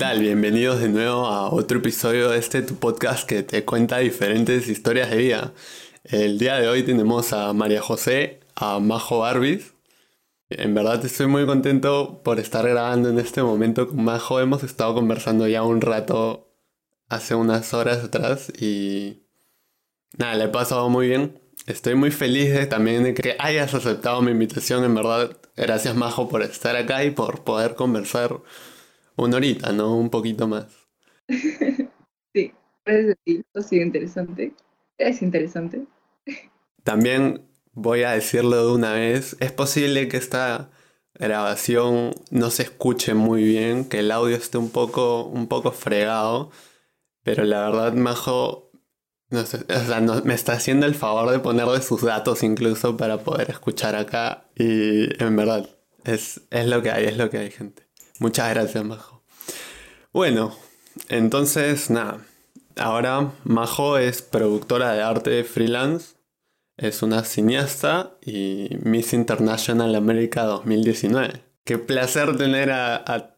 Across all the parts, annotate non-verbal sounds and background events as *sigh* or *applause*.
¿Qué tal? Bienvenidos de nuevo a otro episodio de este tu podcast que te cuenta diferentes historias de vida. El día de hoy tenemos a María José, a Majo Barbis. En verdad estoy muy contento por estar grabando en este momento con Majo. Hemos estado conversando ya un rato hace unas horas atrás y nada, le he pasado muy bien. Estoy muy feliz de, también de que hayas aceptado mi invitación, en verdad. Gracias Majo por estar acá y por poder conversar una horita, ¿no? Un poquito más. *laughs* sí, ti. Ha sido interesante. Es interesante. También voy a decirlo de una vez. Es posible que esta grabación no se escuche muy bien, que el audio esté un poco, un poco fregado. Pero la verdad, Majo, no sé, o sea, me está haciendo el favor de ponerle sus datos incluso para poder escuchar acá. Y en verdad, es, es lo que hay, es lo que hay, gente. Muchas gracias, Majo. Bueno, entonces, nada. Ahora Majo es productora de arte freelance, es una cineasta y Miss International America 2019. Qué placer tener a,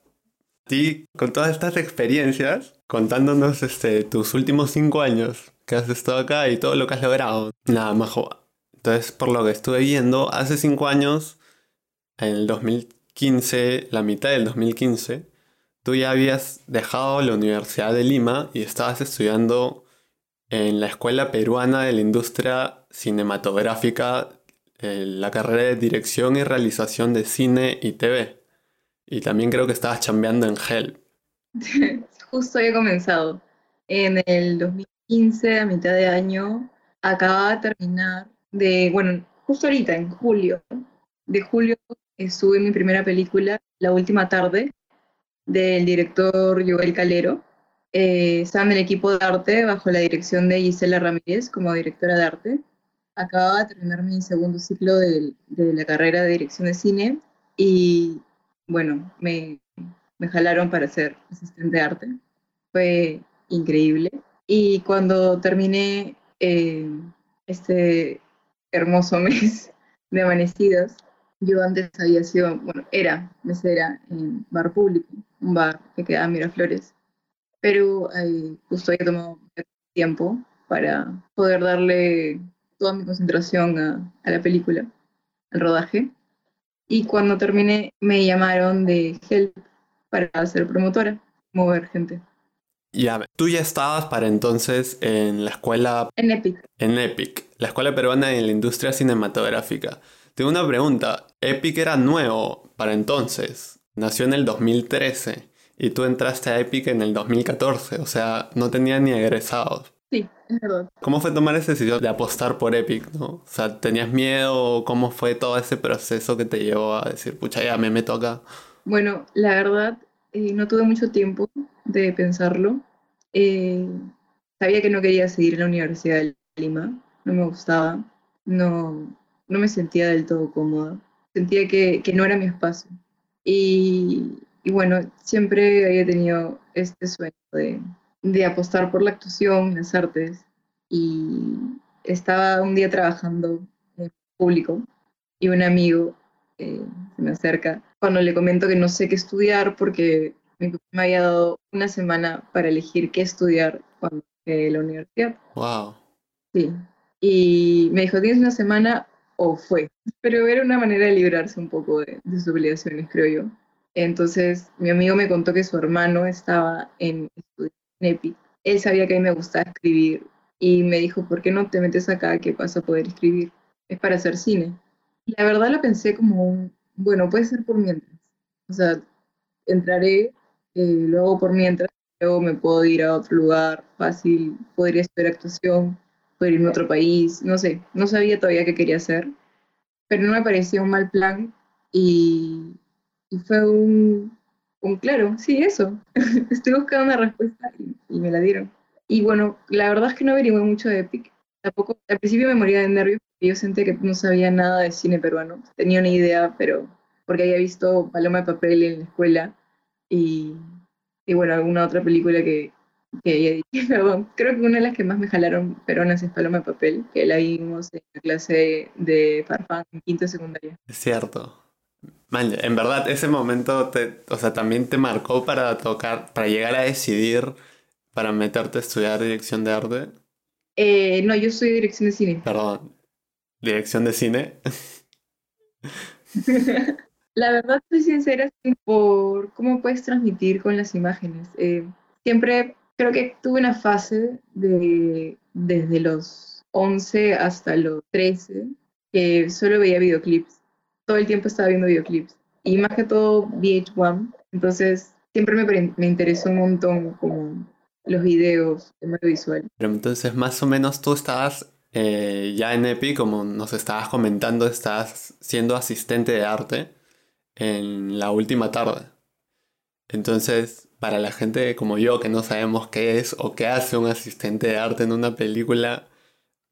ti con todas estas experiencias, contándonos este, tus últimos cinco años que has estado acá y todo lo que has logrado. Nada, Majo. Entonces, por lo que estuve viendo, hace cinco años, en el 2015, 15, la mitad del 2015, tú ya habías dejado la Universidad de Lima y estabas estudiando en la Escuela Peruana de la Industria Cinematográfica eh, la carrera de Dirección y Realización de Cine y TV. Y también creo que estabas chambeando en Help. *laughs* Justo había comenzado. En el 2015, a mitad de año, acababa de terminar de, bueno, justo ahorita, en julio, de julio estuve en mi primera película, La Última Tarde, del director Joel Calero. Eh, estaba en el equipo de arte bajo la dirección de Gisela Ramírez como directora de arte. Acababa de terminar mi segundo ciclo de, la carrera de dirección de cine y bueno, me, me jalaron para ser asistente de arte. Fue increíble. Y cuando terminé eh, este hermoso *laughs* mes de amanecidas, yo antes había sido, bueno, era mesera en bar público, un bar que quedaba en Miraflores, pero eh, justo había tomado tiempo para poder darle toda mi concentración a, a la película, al rodaje. Y cuando terminé me llamaron de Help para ser promotora, mover gente. Ya, tú ya estabas para entonces en la escuela... En EPIC. En EPIC, la Escuela Peruana en la Industria Cinematográfica. Tengo una pregunta. Epic era nuevo para entonces. Nació en el 2013 y tú entraste a Epic en el 2014. O sea, no tenía ni egresados. Sí, es verdad. ¿Cómo fue tomar esa decisión de apostar por Epic? ¿no? O sea, ¿tenías miedo? ¿Cómo fue todo ese proceso que te llevó a decir, pucha, ya me meto acá? Bueno, la verdad, eh, no tuve mucho tiempo de pensarlo. Eh, sabía que no quería seguir en la Universidad de Lima, no me gustaba, no, no me sentía del todo cómoda, sentía que, no era mi espacio. Y, bueno, siempre había tenido este sueño de, apostar por la actuación, las artes, y estaba un día trabajando en público y un amigo eh, se me acerca cuando le comento que no sé qué estudiar porque me había dado una semana para elegir qué estudiar cuando llegué a la universidad. Wow. Sí. Y me dijo, tienes una semana, o fue. Pero era una manera de librarse un poco de, sus obligaciones, creo yo. Entonces, mi amigo me contó que su hermano estaba en, en EPIC. Él sabía que a mí me gustaba escribir y me dijo, ¿por qué no te metes acá que vas a poder escribir? Es para hacer cine. La verdad lo pensé como bueno, puede ser por mientras. O sea, entraré, eh, luego por mientras, luego me puedo ir a otro lugar fácil, podría estudiar actuación, poder irme a otro país, no sé, no sabía todavía qué quería hacer, pero no me parecía un mal plan y, fue un, un, claro, sí, eso. *laughs* Estoy buscando una respuesta y, me la dieron. Y bueno, la verdad es que no averigué mucho de Epic. Tampoco, al principio me moría de nervios porque yo sentía que no sabía nada de cine peruano. Tenía una idea, pero porque había visto Paloma de Papel en la escuela y, y bueno, alguna otra película que, que *laughs* creo que una de las que más me jalaron peronas es Paloma de Papel, que la vimos en la clase de Farfán en quinto secundaria. Es cierto. Man, en verdad, ese momento te, o sea, también te marcó para tocar, para llegar a decidir, para meterte a estudiar dirección de arte. Eh, no, yo soy dirección de cine. Perdón, dirección de cine. *laughs* La verdad, soy sincera por cómo puedes transmitir con las imágenes. Eh, siempre creo que tuve una fase de desde los 11 hasta los 13 que solo veía videoclips. Todo el tiempo estaba viendo videoclips. Y más que todo VH1. Entonces, siempre me, me interesó un montón como los videos, el medio visual. Pero entonces, más o menos tú estabas eh, ya en EPI, como nos estabas comentando, estás siendo asistente de arte en la última tarde. Entonces, para la gente como yo que no sabemos qué es o qué hace un asistente de arte en una película,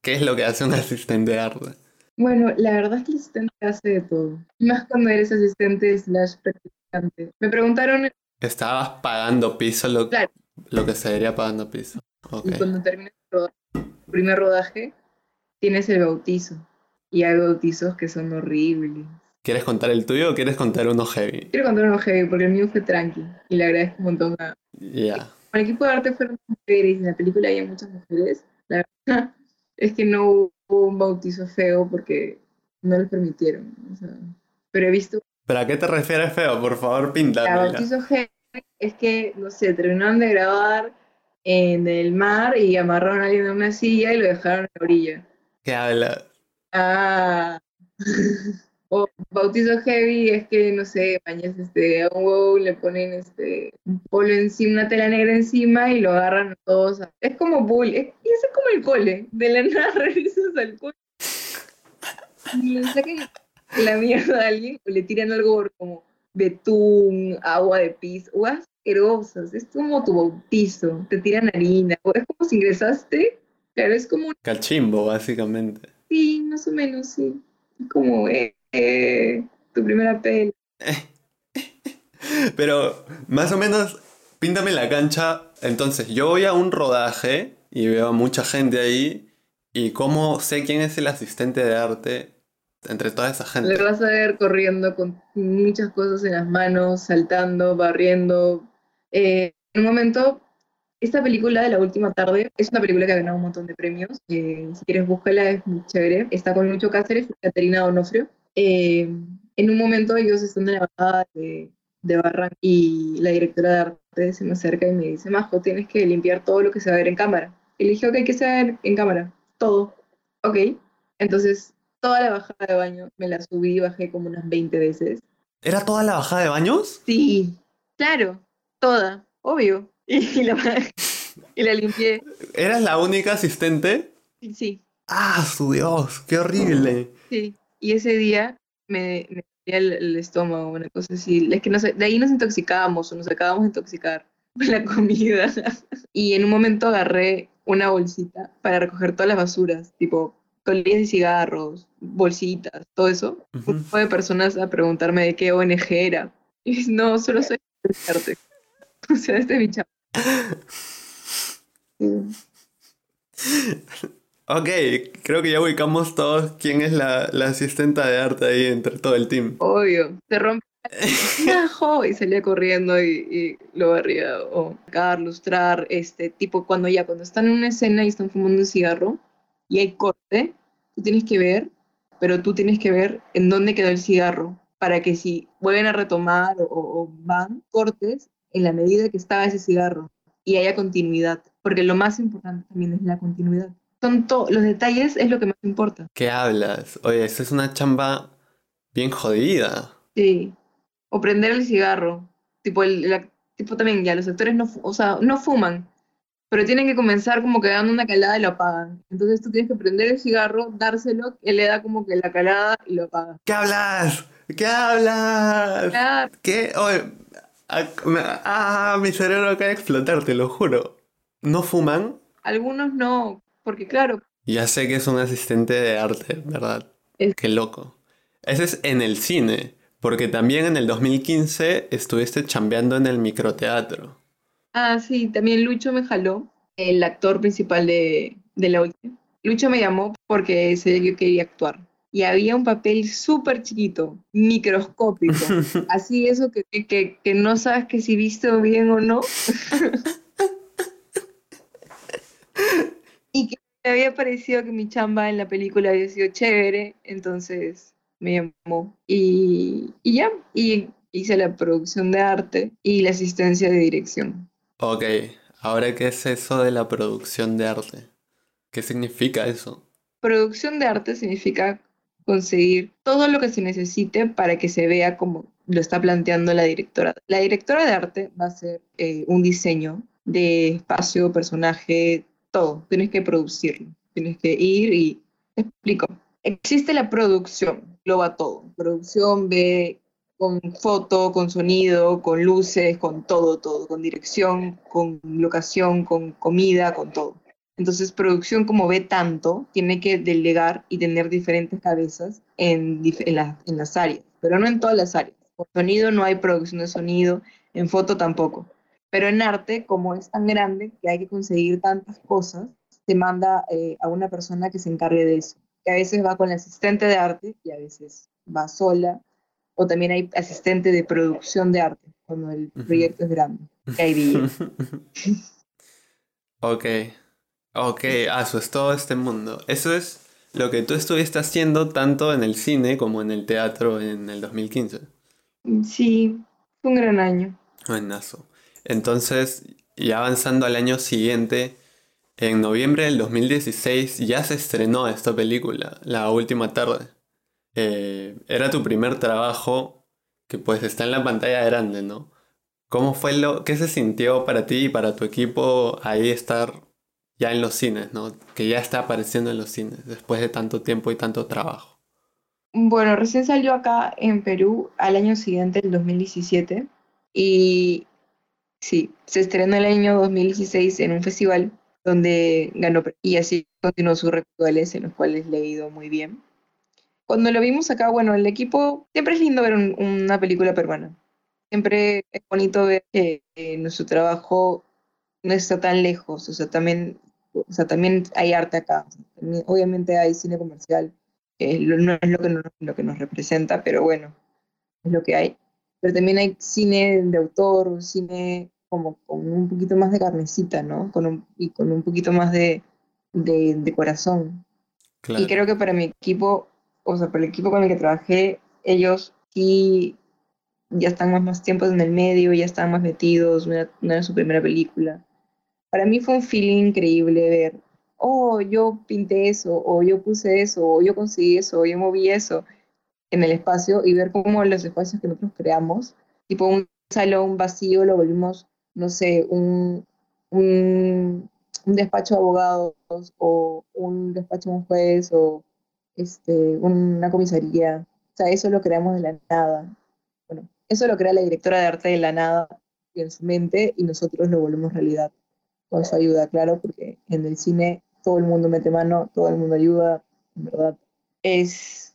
¿qué es lo que hace un *laughs* asistente de arte? Bueno, la verdad es que el asistente hace de todo. Más cuando eres asistente slash practicante. Me preguntaron... Estabas pagando piso lo, lo que se debería pagando piso. Y cuando terminas el primer rodaje, tienes el bautizo. Y hay bautizos que son horribles. ¿Quieres contar el tuyo o quieres contar uno heavy? Quiero contar uno heavy porque el mío fue tranqui y le agradezco un montón a... Ya. El equipo de arte fueron mujeres y en la película hay muchas mujeres. La verdad *laughs* es que no hubo un bautizo feo porque no lo permitieron. pero he visto... ¿Pero a qué te refieres feo? Por favor, píntame. El bautizo heavy es que, no sé, terminaron de grabar en el mar y amarraron a alguien en una silla y lo dejaron en la orilla. ¿Qué hablas? Ah... *laughs* O bautizo heavy es que, no sé, bañas este, a un huevo le ponen este, un polo encima, una tela negra encima y lo agarran todos. Es como bull, es, y eso es como el cole. De la *laughs* nada regresas al cole. Y le sacan la mierda a alguien o le tiran algo como betún, agua de pis, o asquerosas. Es como tu bautizo. Te tiran harina. O es como si ingresaste. Claro, es como. Cachimbo, básicamente. Sí, más o menos, sí. Es como, eh, eh, tu primera peli. *laughs* Pero más o menos, píntame la cancha. Entonces, yo voy a un rodaje y veo a mucha gente ahí. ¿Y cómo sé quién es el asistente de arte entre toda esa gente? Le vas a ver corriendo con muchas cosas en las manos, saltando, barriendo. Eh, en un momento, esta película de la última tarde es una película que ha ganado un montón de premios. Eh, si quieres, búscala, es muy chévere. Está con Lucho Cáceres y Caterina Donofrio. Eh, en un momento ellos están en la bajada de, de Barran y la directora de arte se me acerca y me dice, Majo, tienes que limpiar todo lo que se va a ver en cámara. Y le dije, ok, ¿qué se va a ver en cámara? Todo. Ok. Entonces, toda la bajada de baño me la subí y bajé como unas 20 veces. ¿Era toda la bajada de baños? Sí, claro, toda, obvio. *laughs* Y la, y la limpié. ¿Eras la única asistente? Sí. Ah, su Dios, qué horrible. Sí. Y ese día me, me el, el, estómago, una cosa así. Es que no sé, de ahí nos intoxicábamos o nos acabamos de intoxicar *laughs* con la comida. y en un momento agarré una bolsita para recoger todas las basuras, tipo colillas de cigarros, bolsitas, todo eso. Uh -huh. Un grupo de personas a preguntarme de qué ONG era. *laughs* Y no, solo soy arte. *laughs* O sea, este es mi chapa. Ok, creo que ya ubicamos todos quién es la, la asistenta de arte ahí entre todo el team. Obvio, se rompe *laughs* ajo y salía corriendo y, y lo barría o sacar, lustrar, este tipo cuando ya cuando están en una escena y están fumando un cigarro y hay corte, tú tienes que ver, pero tú tienes que ver en dónde quedó el cigarro para que si vuelven a retomar o, o van cortes en la medida que estaba ese cigarro y haya continuidad, porque lo más importante también es la continuidad son los detalles es lo que más importa. ¿Qué hablas? Oye, esa es una chamba bien jodida. Sí. O prender el cigarro. Tipo, el, la, tipo también, ya, los actores no, o sea, no fuman, pero tienen que comenzar como que dando una calada y lo apagan. Entonces tú tienes que prender el cigarro, dárselo, él le da como que la calada y lo apaga. ¿Qué hablas? ¿Qué hablas? Claro. ¿Qué? Oye, ah, mi cerebro acaba de explotar, te lo juro. ¿No fuman? Algunos no, porque claro. Ya sé que es un asistente de arte, ¿verdad? Es... Qué loco. Ese es en el cine, porque también en el 2015 estuviste chambeando en el microteatro. Ah, sí, también Lucho me jaló, el actor principal de, de la última. Lucho me llamó porque sé que yo quería actuar. y había un papel súper chiquito, microscópico, *laughs* así eso que, que, que no sabes que si viste bien o no. *laughs* y que me había parecido que mi chamba en la película había sido chévere, entonces me llamó. Y, y ya, y hice la producción de arte y la asistencia de dirección. Ok, ahora qué es eso de la producción de arte? ¿Qué significa eso? Producción de arte significa conseguir todo lo que se necesite para que se vea como lo está planteando la directora. La directora de arte va a hacer eh, un diseño de espacio, personaje, todo. Tienes que producirlo. Tienes que ir y... Explico. Existe la producción, lo va todo. Producción ve con foto, con sonido, con luces, con todo, todo, con dirección, con locación, con comida, con todo. Entonces, producción, como ve tanto, tiene que delegar y tener diferentes cabezas en, en, las áreas, pero no en todas las áreas. Por sonido no hay producción de sonido, en foto tampoco. Pero en arte, como es tan grande que hay que conseguir tantas cosas, se manda eh, a una persona que se encargue de eso. Que a veces va con el asistente de arte y a veces va sola. O también hay asistente de producción de arte, cuando el proyecto es grande. Que hay *laughs* ok. Ok, eso es todo este mundo. Eso es lo que tú estuviste haciendo tanto en el cine como en el teatro en el 2015. Sí, fue un gran año. Buenazo. Entonces, y avanzando al año siguiente, en noviembre del 2016 ya se estrenó esta película, La Última Tarde. Eh, era tu primer trabajo que pues está en la pantalla grande, ¿no? ¿Cómo fue lo, qué se sintió para ti y para tu equipo ahí estar ya en los cines, ¿no? Que ya está apareciendo en los cines después de tanto tiempo y tanto trabajo. Bueno, recién salió acá en Perú al año siguiente, el 2017, y sí, se estrenó el año 2016 en un festival donde ganó y así continuó sus rituales en los cuales le he ido muy bien. Cuando lo vimos acá, bueno, el equipo, siempre es lindo ver una película peruana. Siempre es bonito ver que nuestro trabajo no está tan lejos, o sea, también o sea, también hay arte acá. Obviamente hay cine comercial, no es lo que, lo que nos representa, pero bueno, es lo que hay. Pero también hay cine de autor, cine como con un poquito más de carnecita, ¿no? Con y con un poquito más de, de, corazón. Y creo que para mi equipo, o sea, para el equipo con el que trabajé, ellos sí ya están más, más tiempo en el medio, ya están más metidos, no era su primera película para mí fue un feeling increíble ver, oh, yo pinté eso, o yo puse eso, o yo conseguí eso, o yo moví eso en el espacio y ver cómo los espacios que nosotros creamos, tipo un salón vacío, lo volvimos, no sé, un, un, despacho de abogados o un despacho de un juez o este, una comisaría. O sea, eso lo creamos de la nada. Bueno, eso lo crea la directora de arte de la nada en su mente y nosotros lo volvemos realidad con su ayuda, claro, porque en el cine todo el mundo mete mano, todo el mundo ayuda, en verdad. Es,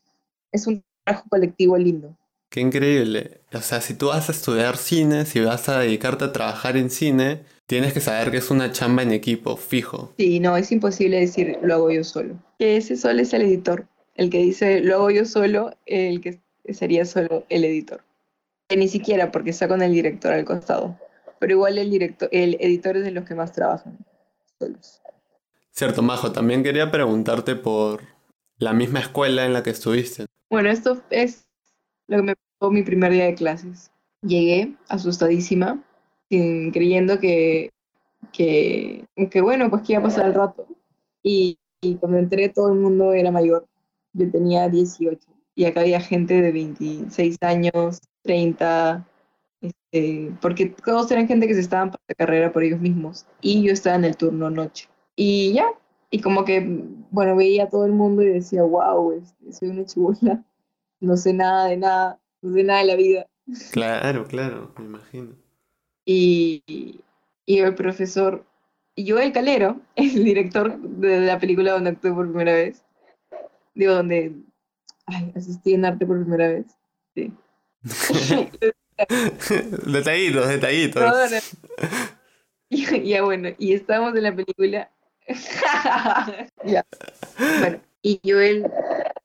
es un trabajo colectivo lindo. Qué increíble. O sea, si tú vas a estudiar cine, si vas a dedicarte a trabajar en cine, tienes que saber que es una chamba en equipo, fijo. Sí, no, es imposible decir lo hago yo solo. Que ese solo es el editor. El que dice lo hago yo solo, el que sería solo el editor. Que ni siquiera porque está con el director al costado pero igual el director, el editor es de los que más trabajan solos. Cierto, Majo, también quería preguntarte por la misma escuela en la que estuviste. Bueno, esto es lo que me pasó mi primer día de clases. Llegué asustadísima, creyendo que, que, bueno, pues que iba a pasar el rato. Y, y cuando entré todo el mundo era mayor. Yo tenía 18 y acá había gente de 26 años, 30, este, porque todos eran gente que se estaban para la carrera por ellos mismos y yo estaba en el turno noche. Y ya, y como que, bueno, veía a todo el mundo y decía, wow, este, soy una chibola, no sé nada de nada, no sé nada de la vida. Claro, claro, me imagino. Y, y el profesor, y yo el calero, *laughs* el director de la película donde actué por primera vez, digo, donde asistí en arte por primera vez, sí. *laughs* detallitos, detallitos. *laughs* Ya bueno, y estábamos en la película. *laughs* ya. Bueno, y Joel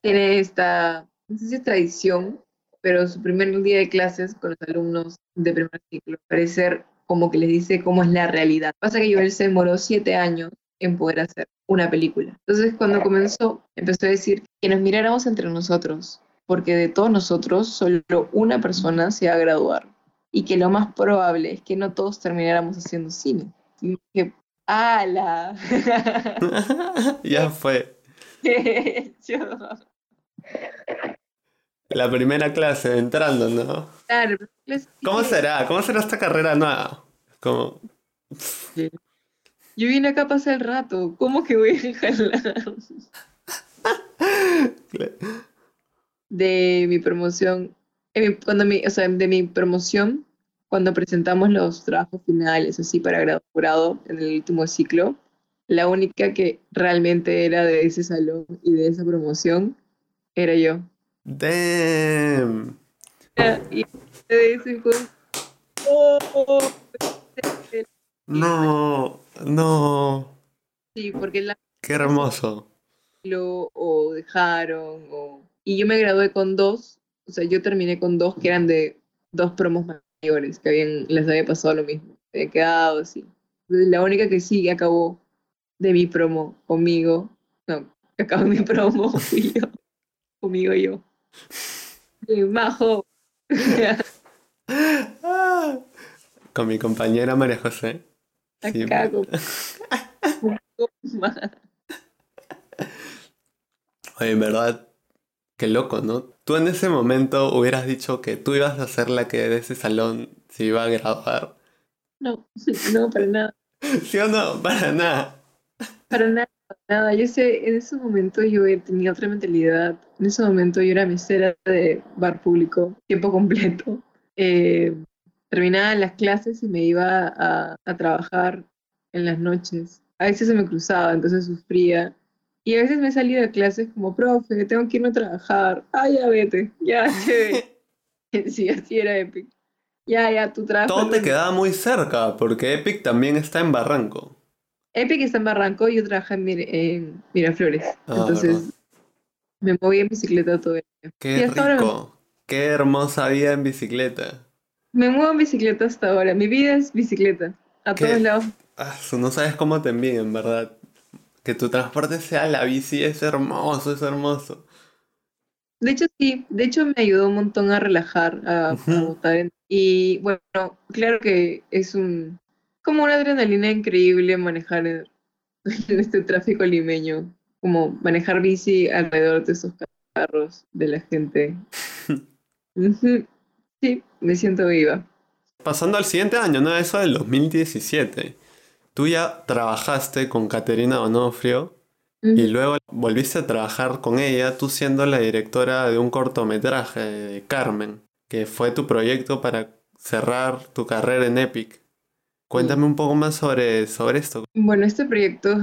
tiene esta, no sé si es tradición, pero su primer día de clases con los alumnos de primer ciclo, parece ser como que les dice cómo es la realidad. Pasa que Joel se demoró siete años en poder hacer una película. Entonces, cuando comenzó, empezó a decir que nos miráramos entre nosotros, porque de todos nosotros solo una persona se va a graduar y que lo más probable es que no todos termináramos haciendo cine. Y dije, ¡ala! *laughs* ya fue. La primera clase, entrando, ¿no? Claro, ¿Cómo será? ¿Cómo será esta carrera nueva? Como... Yo vine acá a pasar el rato. ¿Cómo que voy a jalar? *laughs* de mi promoción, cuando mi, o sea, de mi promoción, cuando presentamos los trabajos finales, así para grado jurado en el último ciclo, la única que realmente era de ese salón y de esa promoción era yo. Damn. Y de ese oh, no, no. Sí, porque la... Qué hermoso. Lo, o dejaron, o... Y yo me gradué con dos, o sea, yo terminé con dos que eran de dos promos mayores, que habían, les había pasado lo mismo, había quedado así. la única que sí acabó de mi promo conmigo, no, que acabó mi promo *laughs* fui yo, conmigo yo. majo. *laughs* Con mi compañera María José. Acá *laughs* Oye, en verdad, qué loco, ¿no? Tú en ese momento hubieras dicho que tú ibas a ser la que de ese salón se iba a graduar. No, *laughs* no, para nada. ¿Sí o no? Para nada. Para nada, nada. Yo sé, en ese momento yo tenía otra mentalidad. En ese momento yo era mesera de bar público, tiempo completo. Eh, terminaba las clases y me iba a, a trabajar en las noches. A veces se me cruzaba, entonces sufría. Y a veces me salía de clases como, profe, tengo que irme a trabajar. Ah, ya vete, ya, *laughs* chévere. *laughs* sí, así era Epic. Ya, ya, tu trabajo. Todo te quedaba muy cerca, porque Epic también está en Barranco. Epic está en Barranco y yo trabajé en, Miraflores. Ah, Entonces me moví en bicicleta todo el día. Qué rico. Qué hermosa vida en bicicleta. Me muevo en bicicleta hasta ahora. Mi vida es bicicleta. A todos lados. Ah, no sabes cómo te envío, en verdad. Que tu transporte sea la bici es hermoso, es hermoso. De hecho, sí. De hecho, me ayudó un montón a relajar, a, Y bueno, claro que es un como una adrenalina increíble manejar en, este tráfico limeño. Como manejar bici alrededor de esos carros de la gente. *laughs* Sí, me siento viva. Pasando al siguiente año, ¿no? Eso del 2017. Tú ya trabajaste con Caterina Onofrio y luego volviste a trabajar con ella, tú siendo la directora de un cortometraje de Carmen, que fue tu proyecto para cerrar tu carrera en Epic. Cuéntame un poco más sobre, sobre esto. Bueno, este proyecto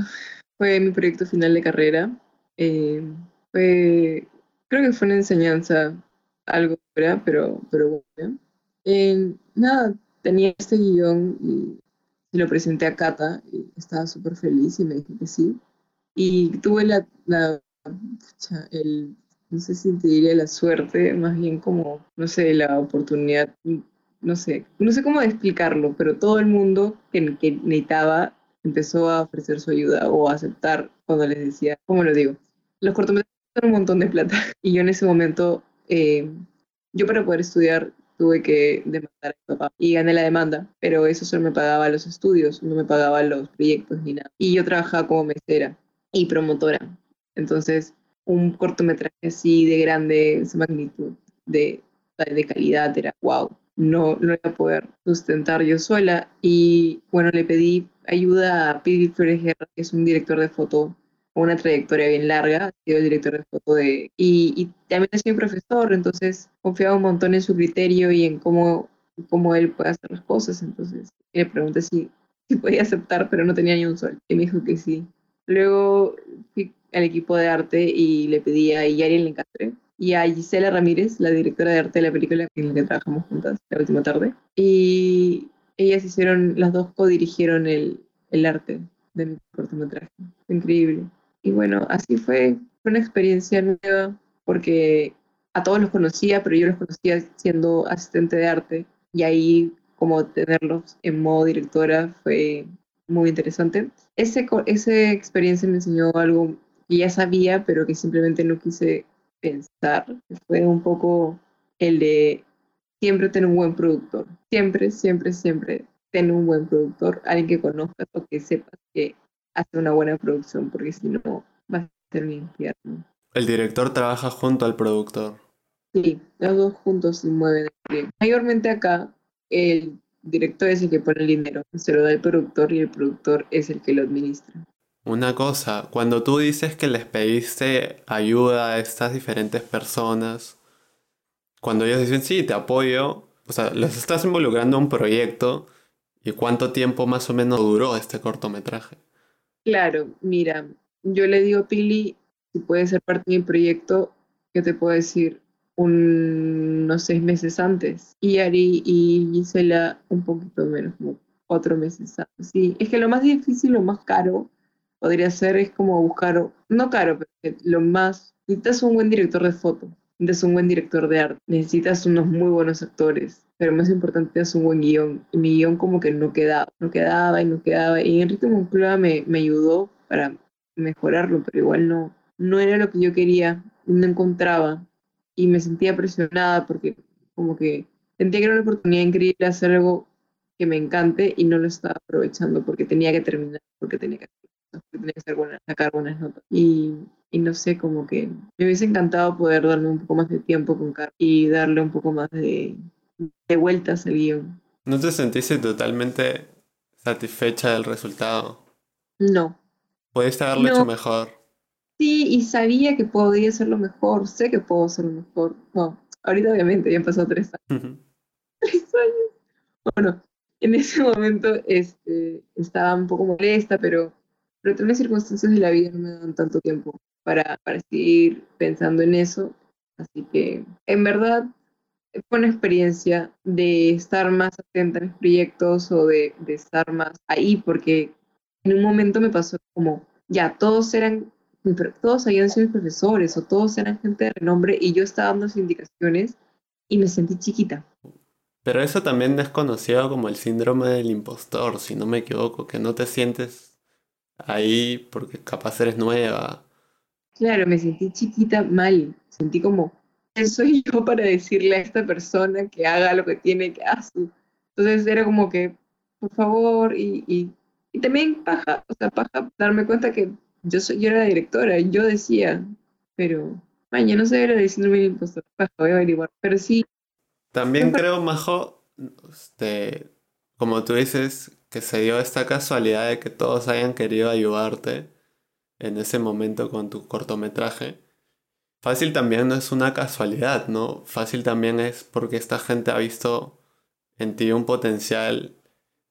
fue mi proyecto final de carrera. Eh, fue, creo que fue una enseñanza algo, pero, pero bueno. Eh, nada, tenía este guion y, lo presenté a Cata y estaba súper feliz y me dijo que sí. Y tuve la, la el, no sé si te diría la suerte, más bien como, no sé, la oportunidad, no sé, no sé cómo explicarlo, pero todo el mundo que, que necesitaba empezó a ofrecer su ayuda o a aceptar cuando les decía, ¿cómo lo digo? Los cortometrajes son un montón de plata *laughs* y yo en ese momento eh, yo para poder estudiar tuve que demandar a mi papá y gané la demanda, pero eso solo me pagaba los estudios, no me pagaba los proyectos ni nada. Y yo trabajaba como mesera y promotora. Entonces, un cortometraje así de grande, esa magnitud, de, de calidad, era wow. No, no iba a poder sustentar yo sola. Y bueno, le pedí ayuda a Pidi Flores Guerra, que es un director de foto una trayectoria bien larga, ha sido el director de foto de... Y, y también ha sido profesor, entonces confiaba un montón en su criterio y en cómo, cómo él puede hacer las cosas, entonces le pregunté si, si podía aceptar, pero no tenía ni un sol, y me dijo que sí. Luego fui al equipo de arte y le pedí a Yari Lencastre y a Gisela Ramírez, la directora de arte de la película en la que trabajamos juntas la última tarde. Y ellas hicieron, las dos co-dirigieron el, el arte de mi cortometraje. Increíble. Y bueno, así fue, una experiencia nueva. porque a todos los conocía, pero yo los conocía siendo asistente de arte y ahí como tenerlos en modo directora fue muy interesante. Ese, esa experiencia me enseñó algo que ya sabía, pero que simplemente no quise pensar. Fue un poco el de siempre tener un buen productor. Siempre, siempre, siempre tener un buen productor, alguien que conozcas o que sepas que hace una buena producción, porque si no, va a ser un infierno. El director trabaja junto al productor. Sí, los dos juntos se mueven. Mayormente acá, el director es el que pone el dinero, se lo da el productor y el productor es el que lo administra. Una cosa, cuando tú dices que les pediste ayuda a estas diferentes personas, cuando ellos dicen sí, te apoyo, o sea, los estás involucrando en un proyecto y cuánto tiempo más o menos duró este cortometraje. Claro, mira, yo le digo Pili si puede ser parte de mi proyecto, ¿qué te puedo decir? unos seis meses antes y Ari y Gisela un poquito menos, como cuatro meses antes. Sí, es que lo más difícil, lo más caro podría ser es como buscar, no caro, pero lo más, necesitas un buen director de foto, necesitas un buen director de arte, necesitas unos muy buenos actores, pero más importante es un buen guion. Y mi guion como que no quedaba, no quedaba y no quedaba. Y Enrique Moncloa me, me ayudó para mejorarlo, pero igual no, no era lo que yo quería, no encontraba y me sentía presionada porque como que sentía que era una oportunidad increíble hacer algo que me encante y no lo estaba aprovechando porque tenía que terminar, porque tenía que, tenía que sacar buenas notas. Y, y, no sé, como que me hubiese encantado poder darle un poco más de tiempo con Carlos y darle un poco más de, de vueltas al guion. ¿No te sentiste totalmente satisfecha del resultado? No. Pudiste haberlo hecho mejor. Sí, y sabía que podía hacerlo mejor, sé que puedo hacerlo mejor. No, ahorita obviamente ya han pasado tres años. *laughs* tres años. Bueno, en ese momento este, estaba un poco molesta, pero, pero también las circunstancias de la vida no me dan tanto tiempo para, para seguir pensando en eso. Así que, en verdad, fue una experiencia de estar más atenta en los proyectos o de, de estar más ahí, porque en un momento me pasó como, ya, todos eran todos habían sido mis profesores o todos eran gente de renombre y yo estaba dando indicaciones y me sentí chiquita. Pero eso también es conocido como el síndrome del impostor, si no me equivoco, que no te sientes ahí porque capaz eres nueva. Claro, me sentí chiquita mal, sentí como, ¿quién soy yo para decirle a esta persona que haga lo que tiene que hacer? Entonces era como que, por favor, y, y, y también paja, o sea, paja darme cuenta que yo, soy, yo era la directora, yo decía, pero, mañana no sé, era el síndrome del impostor, voy a averiguar, pero sí. También creo, Majo, este, como tú dices, que se dio esta casualidad de que todos hayan querido ayudarte en ese momento con tu cortometraje. Fácil también no es una casualidad, ¿no? Fácil también es porque esta gente ha visto en ti un potencial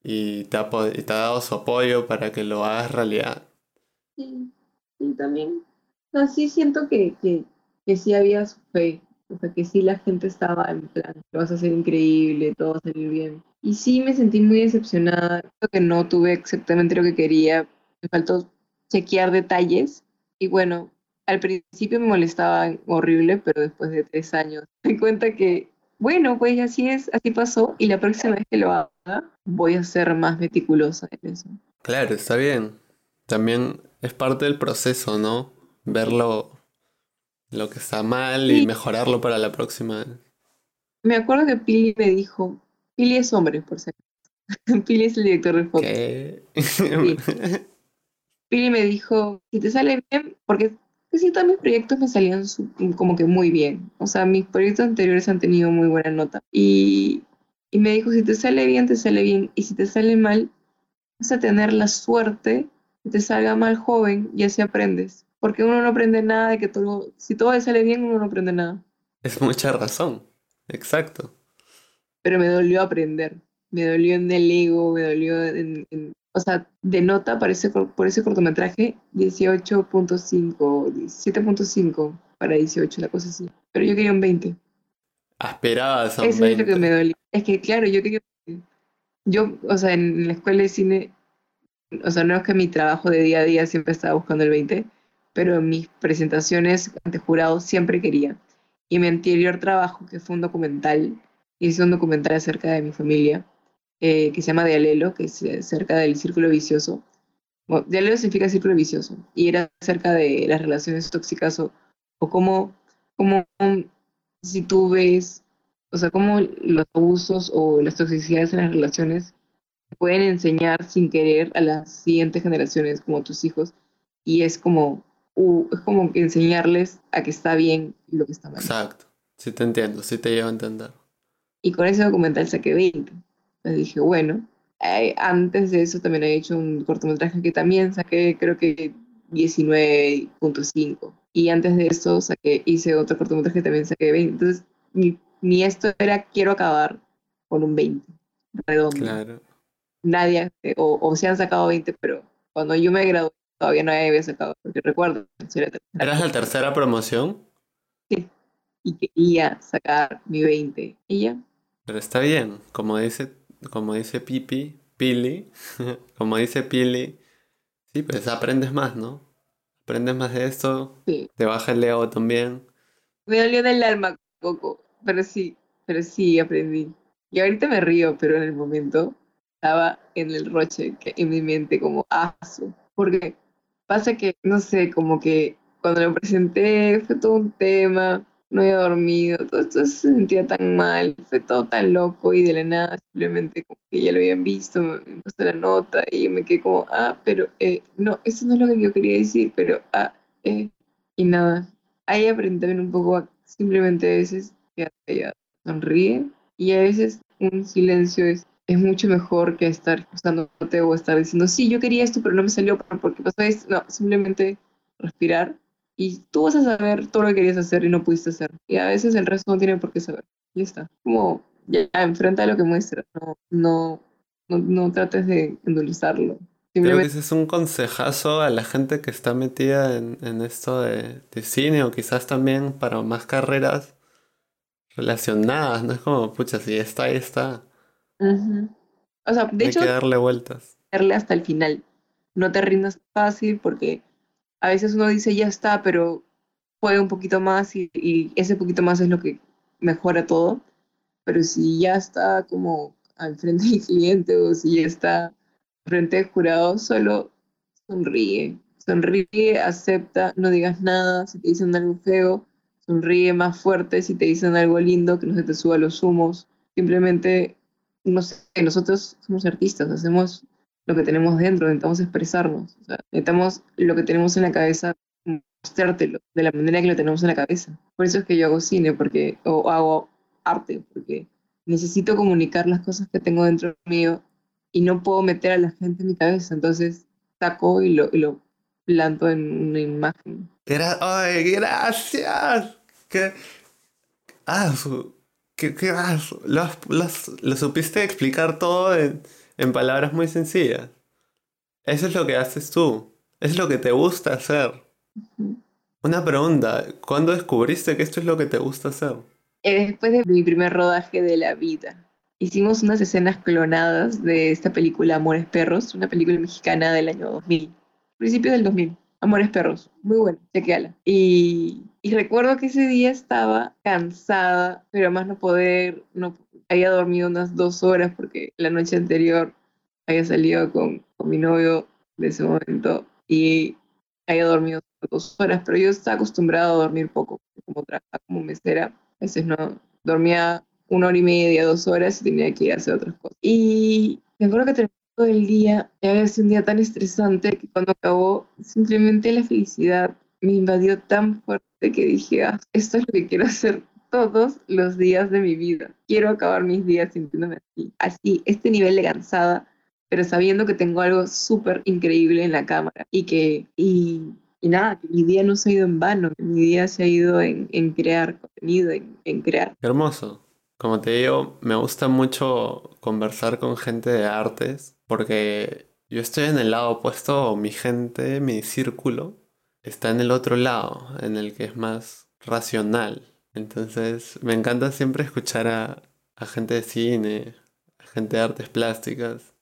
y te ha, y te ha dado su apoyo para que lo hagas realidad. Sí, sí, también. No, siento que, que, que sí había su fe. O sea, que sí la gente estaba en plan, lo vas a hacer increíble, todo va a salir bien. Y sí me sentí muy decepcionada. Creo que no tuve exactamente lo que quería. Me faltó chequear detalles. Y bueno, al principio me molestaba horrible, pero después de tres años me di cuenta que, bueno, pues así es, así pasó. Y la próxima vez que lo haga, voy a ser más meticulosa en eso. Claro, está bien. También es parte del proceso, ¿no? Verlo lo que está mal y mejorarlo para la próxima. Me acuerdo que Pili me dijo, Pili es hombre, por ser. *laughs* Pili es el director de. Pili me dijo, si te sale bien, porque sí, todos mis proyectos me salían como que muy bien. O sea, mis proyectos anteriores han tenido muy buena nota. Y, y me dijo, si te sale bien, te sale bien. Y si te sale mal, vas a tener la suerte te salga mal joven y así aprendes. Porque uno no aprende nada de que todo, si todo sale bien, uno no aprende nada. Es mucha razón, exacto. Pero me dolió aprender, me dolió en el ego, me dolió en, o sea, de nota por ese, por ese cortometraje 18.5, 17.5 para 18, la cosa así. Pero yo quería un 20. Aspirabas a un Eso es lo que me dolió. Es que, claro, yo quería. Yo, o sea, en la escuela de cine o sea, no es que mi trabajo de día a día siempre estaba buscando el 20, pero en mis presentaciones ante jurados siempre quería. Y mi anterior trabajo, que fue un documental, hice un documental acerca de mi familia, eh, que se llama De Alelo, que es acerca del círculo vicioso. Bueno, de Alelo significa círculo vicioso, y era acerca de las relaciones tóxicas o, o cómo, cómo si tú ves, o sea, cómo los abusos o las toxicidades en las relaciones pueden enseñar sin querer a las siguientes generaciones, como tus hijos, y es como, uh, es como enseñarles a que está bien lo que está mal. Exacto, sí te entiendo, sí te llevo a entender. Y con ese documental saqué 20. Entonces dije, bueno, eh, antes de eso también he hecho un cortometraje que también saqué, creo que 19.5. Y antes de eso saqué, hice otro cortometraje que también saqué 20. Entonces, mi, mi esto era quiero acabar con un 20, redondo. Claro. Nadie, o, o se han sacado 20, pero cuando yo me gradué todavía no había sacado, porque recuerdo. ¿Eras la tercera promoción? Sí, y quería sacar mi 20. Y ya, Pero está bien, como dice, como dice Pipi, Pili, *laughs* como dice Pili, sí, pues aprendes más, ¿no? Aprendes más de esto, sí. te baja el ego también. Me dolió en el alma, Coco, pero sí, pero sí aprendí. Y ahorita me río, pero en el momento estaba en el roche, que en mi mente como aso. Porque pasa que, no sé, como que cuando lo presenté fue todo un tema, no había dormido, todo esto se sentía tan mal, fue todo tan loco y de la nada simplemente como que ya lo habían visto, me me la nota y me quedé como, ah, pero eh, no, eso no es lo que yo quería decir, pero ah, eh, y nada. Ahí aprendí también un poco a simplemente a veces callado, sonríe y a veces un silencio es, es mucho mejor que estar acusándote o estar diciendo, sí, yo quería esto, pero no me salió porque pasó esto. No, simplemente respirar y tú vas a saber todo lo que querías hacer y no pudiste hacer. Y a veces el resto no tiene por qué saber. Y está. Como ya enfrenta lo que muestra, no, no, no, no trates de endulzarlo. Creo que ese es un consejazo a la gente que está metida en, en esto de, de cine o quizás también para más carreras relacionadas, ¿no? Es como, pucha, si está, ahí está. Ujú. O sea, de Hay hecho, que darle vueltas. darle hasta el final. No te rindas fácil porque a veces uno dice ya está, pero puede un poquito más y, ese poquito más es lo que mejora todo. Pero si ya está como al frente del cliente o si ya está frente al jurado, solo sonríe. Sonríe, acepta, no digas nada. Si te dicen algo feo, sonríe más fuerte. Si te dicen algo lindo, que no se te suba los humos. Simplemente, no sé, nosotros somos artistas, hacemos lo que tenemos dentro, necesitamos expresarnos. O sea, necesitamos lo que tenemos en la cabeza, mostrártelo de la manera que lo tenemos en la cabeza. Por eso es que yo hago cine, porque, o hago arte, porque necesito comunicar las cosas que tengo dentro mío y no puedo meter a la gente en mi cabeza. Entonces saco y lo, y lo planto en una imagen. Gra- ¡Ay, gracias! ¿Qué? Ah, ¿Qué, qué su- lo, lo lo supiste explicar todo en, en palabras muy sencillas. Eso es lo que haces tú. Es lo que te gusta hacer. Una pregunta, ¿cuándo descubriste que esto es lo que te gusta hacer? Eh, Después de mi primer rodaje de la vida, hicimos unas escenas clonadas de esta película Amores Perros, una película mexicana del año 2000, principios del 2000. Amores Perros, muy buena, chequeala. Y, y recuerdo que ese día estaba cansada, pero más no poder, no había dormido unas dos horas porque la noche anterior había salido con, mi novio de ese momento y había dormido dos horas, pero yo estaba acostumbrada a dormir poco, como trabajaba como mesera, a veces no, dormía una hora y media, dos horas y tenía que ir a hacer otras cosas. Y me acuerdo que terminó todo el día, y había sido un día tan estresante que cuando acabó, simplemente la felicidad me invadió tan fuerte que dije, ah, esto es lo que quiero hacer todos los días de mi vida. Quiero acabar mis días sintiéndome así, así, este nivel de cansada, pero sabiendo que tengo algo súper increíble en la cámara y que, y, nada, que mi día no se ha ido en vano, mi día se ha ido en, en crear contenido, en, en crear. Hermoso. Como te digo, me gusta mucho conversar con gente de artes porque yo estoy en el lado opuesto, mi gente, mi círculo, está en el otro lado, en el que es más racional. Entonces, me encanta siempre escuchar a, a gente de cine, a gente de artes plásticas,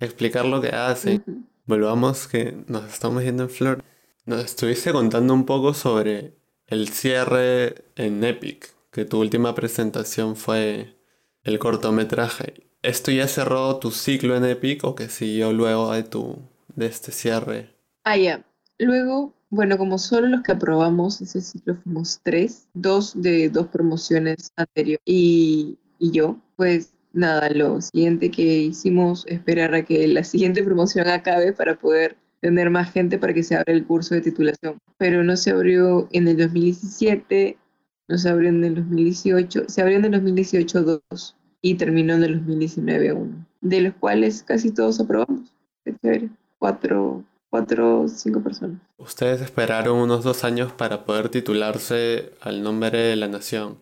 explicar lo que hacen. Volvamos que nos estamos yendo en flor. Nos estuviste contando un poco sobre el cierre en Epic, que tu última presentación fue el cortometraje. ¿Esto ya cerró tu ciclo en Epic o que siguió luego de tu de este cierre? Ah, ya. Luego, bueno, como solo los que aprobamos ese ciclo fuimos tres, dos de dos promociones anteriores y, y yo, pues nada, lo siguiente que hicimos esperar a que la siguiente promoción acabe para poder tener más gente para que se abra el curso de titulación. Pero no se abrió en el 2017, no se abrió en el 2018, se abrió en el 2018 dos y terminó en el 2019 uno, de los cuales casi todos aprobamos. Qué chévere. Cuatro, cuatro, cinco personas. Ustedes esperaron unos dos años para poder titularse al nombre de la nación.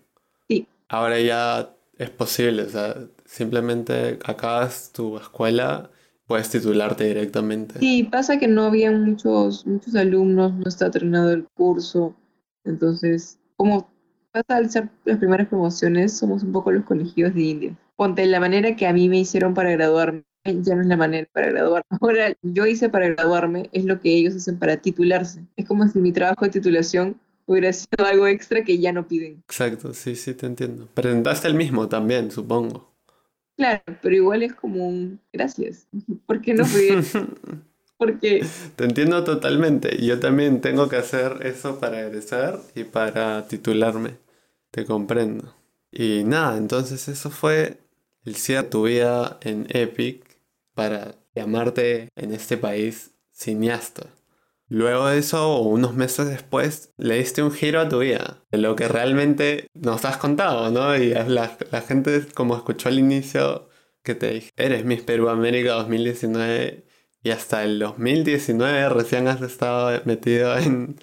Sí. Ahora ya es posible, o sea, simplemente acabas tu escuela, puedes titularte directamente. Sí, pasa que no había muchos, muchos alumnos, no está terminado el curso, entonces, como pasa al ser las primeras promociones, somos un poco los colegios de India. Ponte, la manera que a mí me hicieron para graduarme *laughs* ya no es la manera para graduarme. *laughs* Ahora, yo hice para graduarme, es lo que ellos hacen para titularse. Es como si mi trabajo de titulación hubiera sido algo extra que ya no piden. Exacto, sí, sí, te entiendo. Presentaste el mismo también, supongo. Claro, pero igual es como un gracias. *laughs* ¿Por qué no fui? Porque Te entiendo totalmente. Yo también tengo que hacer eso para egresar y para titularme. Te comprendo. Y nada, entonces eso fue el cierre de tu vida en Epic para llamarte en este país cineasta. Luego de eso, unos meses después, le diste un giro a tu vida, de lo que realmente nos has contado, ¿no? Y la, la gente, como escuchó al inicio, que te dije, eres Miss Perú América 2019 y hasta el 2019 recién has estado metido en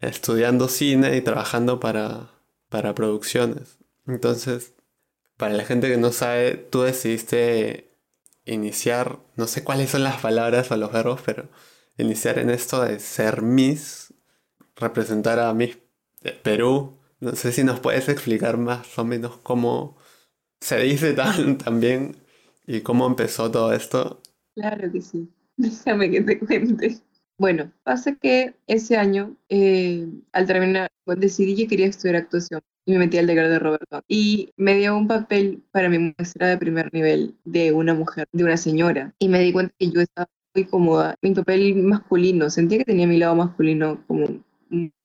estudiando cine y trabajando para, para producciones. Entonces, para la gente que no sabe, tú decidiste iniciar, no sé cuáles son las palabras o los verbos, pero iniciar en esto de ser Miss, representar a Miss Perú. No sé si nos puedes explicar más o menos cómo se dice tan, *laughs* también y cómo empezó todo esto. Claro que sí. *laughs* Déjame que te cuente. Bueno, pasa que ese año, eh, al terminar, decidí que quería estudiar actuación y me metí al degrado de Roberto. Y me dio un papel para mi muestra de primer nivel de una mujer, de una señora. Y me di cuenta que yo estaba muy cómoda. Mi papel masculino, sentía que tenía mi lado masculino como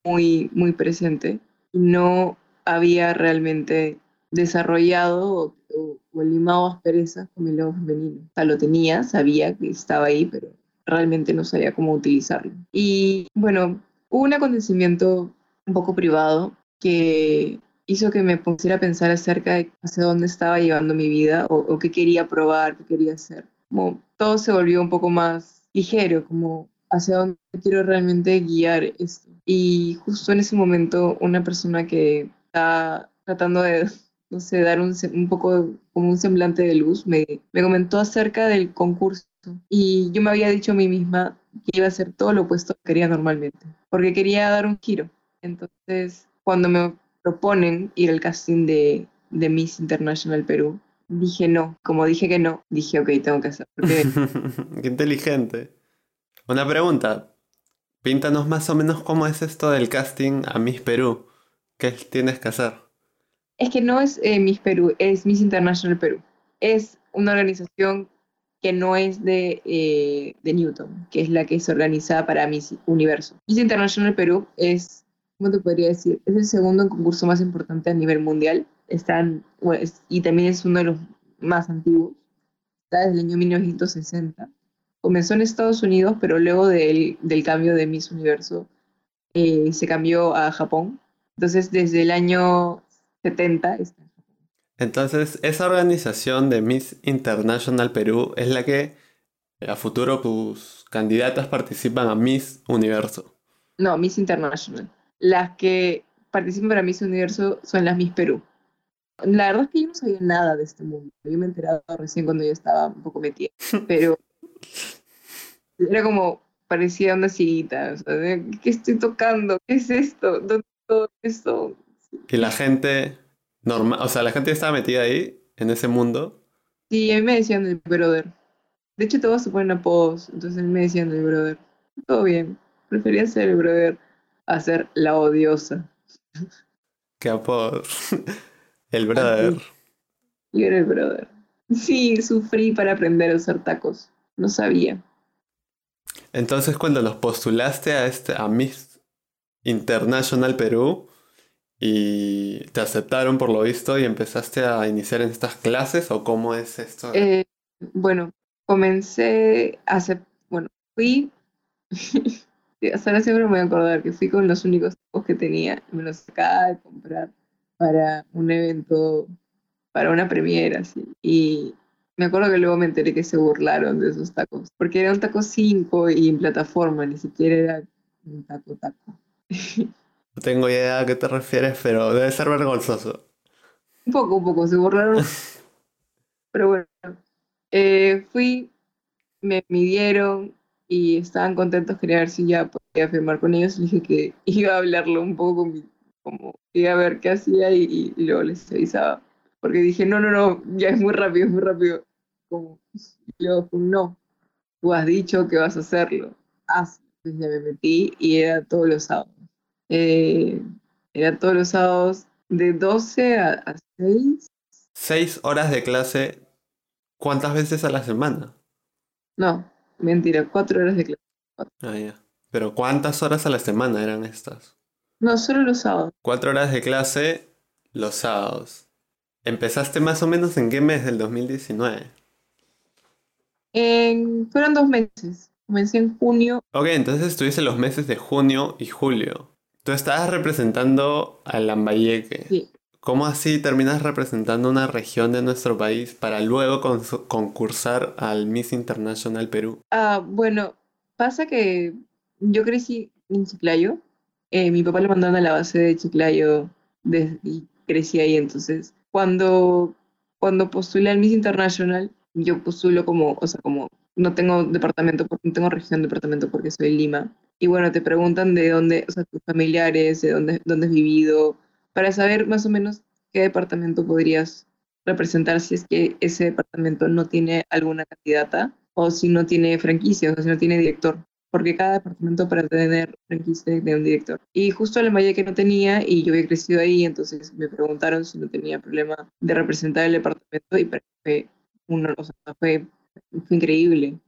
muy, muy presente. No había realmente desarrollado o, o, o limado asperezas con mi lado femenino. O sea, lo tenía, sabía que estaba ahí, pero realmente no sabía cómo utilizarlo. Y bueno, hubo un acontecimiento un poco privado que hizo que me pusiera a pensar acerca de hacia dónde estaba llevando mi vida o, qué quería probar, qué quería hacer. Como todo se volvió un poco más ligero, como hacia dónde quiero realmente guiar esto. Y justo en ese momento una persona que está tratando de, *laughs* no sé, dar un, un poco como un semblante de luz, me, me comentó acerca del concurso y yo me había dicho a mí misma que iba a hacer todo lo opuesto que quería normalmente, porque quería dar un giro. Entonces, cuando me proponen ir al casting de, de Miss International Perú, dije no. Como dije que no, dije ok, tengo que hacer. Porque *laughs* Qué inteligente. Una pregunta. Píntanos más o menos cómo es esto del casting a Miss Perú. ¿Qué tienes que hacer? es que no es eh, Miss Perú, es Miss International Perú. Es una organización que no es de, eh, de Newton, que es la que es organizada para Miss Universo. Miss International Perú es, ¿cómo te podría decir? Es el segundo concurso más importante a nivel mundial. Están, bueno, es- y también es uno de los más antiguos. Está desde el año 1960. Comenzó en Estados Unidos, pero luego del, del cambio de Miss Universo eh, se cambió a Japón. Entonces, desde el año 70 está. Entonces, esa organización de Miss International Perú es la que a futuro tus candidatas participan a Miss Universo. No, Miss International. Las que participan para Miss Universo son las Miss Perú. La verdad es que yo no sabía nada de este mundo. Yo me he enterado recién cuando yo estaba un poco metida. *laughs* Pero era como, parecía una cieguita. O sea, ¿qué estoy tocando? ¿Qué es esto? ¿Dónde todo esto? Y la gente normal, o sea, la gente estaba metida ahí, en ese mundo, Sí, a mí me decían el brother. De hecho, todos se ponen apodos. Entonces a mí me decían el brother. Todo bien. prefería ser el brother a ser la odiosa. ¿Qué apodo? *laughs* El brother. Yo era el brother. Sí, sufrí para aprender a usar tacos. No sabía. Entonces cuando los postulaste a este a Miss International Perú y te aceptaron por lo visto y empezaste a iniciar en estas clases o cómo es esto? Eh, bueno, comencé a hacer, bueno, fui, *laughs* ahora siempre me voy a acordar que fui con los únicos tacos que tenía y me los acababa de comprar para un evento, para una premiera, así. Y me acuerdo que luego me enteré que se burlaron de esos tacos, porque era un taco 5 y en plataforma, ni siquiera era un taco taco. *laughs* No tengo idea a qué te refieres, pero debe ser vergonzoso. Un poco, un poco, se burlaron. *laughs* Pero bueno, eh, fui, me midieron y estaban contentos, quería ver si ya podía firmar con ellos. dije que *laughs* iba a hablarlo un poco con mi, como iba a ver qué hacía y, y luego les avisaba. Porque dije, no, no, no, ya es muy rápido, es muy rápido. Como, y luego, no, tú has dicho que vas a hacerlo, hazlo. Entonces ya me metí y era todos los sábados. Eh, era todos los sábados de 12 a, a 6. Seis horas de clase, ¿cuántas veces a la semana? No, mentira, cuatro horas de clase. Ah, ya. Pero ¿cuántas horas a la semana eran estas? No, solo los sábados. Cuatro horas de clase los sábados. ¿Empezaste más o menos en qué mes del 2019? En- fueron dos meses. Comencé en junio. Ok, entonces estuviste los meses de junio y julio. Tú estabas representando a Lambayeque. Sí. ¿Cómo así terminas representando una región de nuestro país para luego concursar al Miss International Perú? Ah, bueno, pasa que yo crecí en Chiclayo. Eh, mi papá le mandaron a la base de Chiclayo y crecí ahí. Entonces, cuando, cuando postulé al Miss International, yo postulo como, o sea, como no tengo departamento, no tengo región departamento porque soy Lima. Y bueno, te preguntan de dónde, o sea, tus familiares, de dónde, dónde has vivido, para saber más o menos qué departamento podrías representar si es que ese departamento no tiene alguna candidata o si no tiene franquicia, o si no tiene director. Porque cada departamento para tener franquicia tiene un director. Y justo el Valle que no tenía, y yo había crecido ahí, entonces me preguntaron si no tenía problema de representar el departamento y fue, o sea, fue, fue increíble.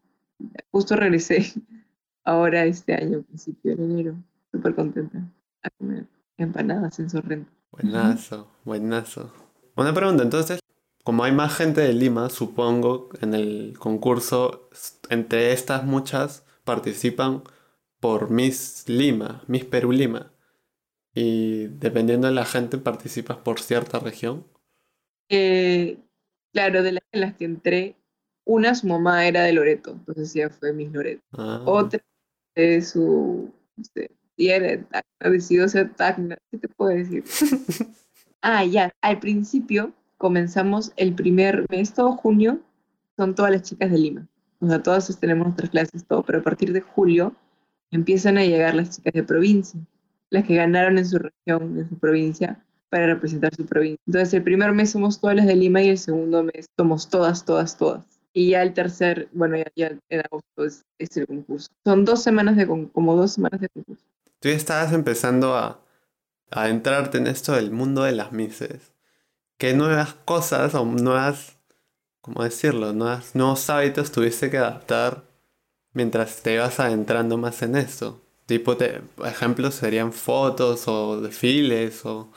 Justo regresé *laughs* ahora este año, principio de enero, súper contenta a comer empanadas en Sorrento. Buenazo, buenazo. Una pregunta, entonces, como hay más gente de Lima, supongo, en el concurso, entre estas muchas participan por Miss Lima, Miss Perú Lima. Y dependiendo de la gente, participas por cierta región. Eh, claro, de las en las que entré, una su mamá era de Loreto, entonces ella fue Miss Loreto. Ah, Otra de su, no sé, y era de Tacna, decidió ser Tacna, ¿qué te puedo decir? *laughs* ah, ya, al principio comenzamos el primer mes, todo junio, son todas las chicas de Lima. O sea, todas tenemos nuestras clases, todo, pero a partir de julio empiezan a llegar las chicas de provincia, las que ganaron en su región, en su provincia, para representar su provincia. Entonces, el primer mes somos todas las de Lima y el segundo mes somos todas, todas, todas. Y ya el tercer, bueno, ya, ya en agosto es, es el concurso. Son dos semanas de como dos semanas de concurso. Tú ya estabas empezando a, a entrarte en esto del mundo de las Misses. ¿Qué nuevas cosas o nuevas, cómo decirlo, nuevas, nuevos hábitos tuviste que adaptar mientras te ibas adentrando más en esto? Tipo, te, ejemplos serían fotos o desfiles o,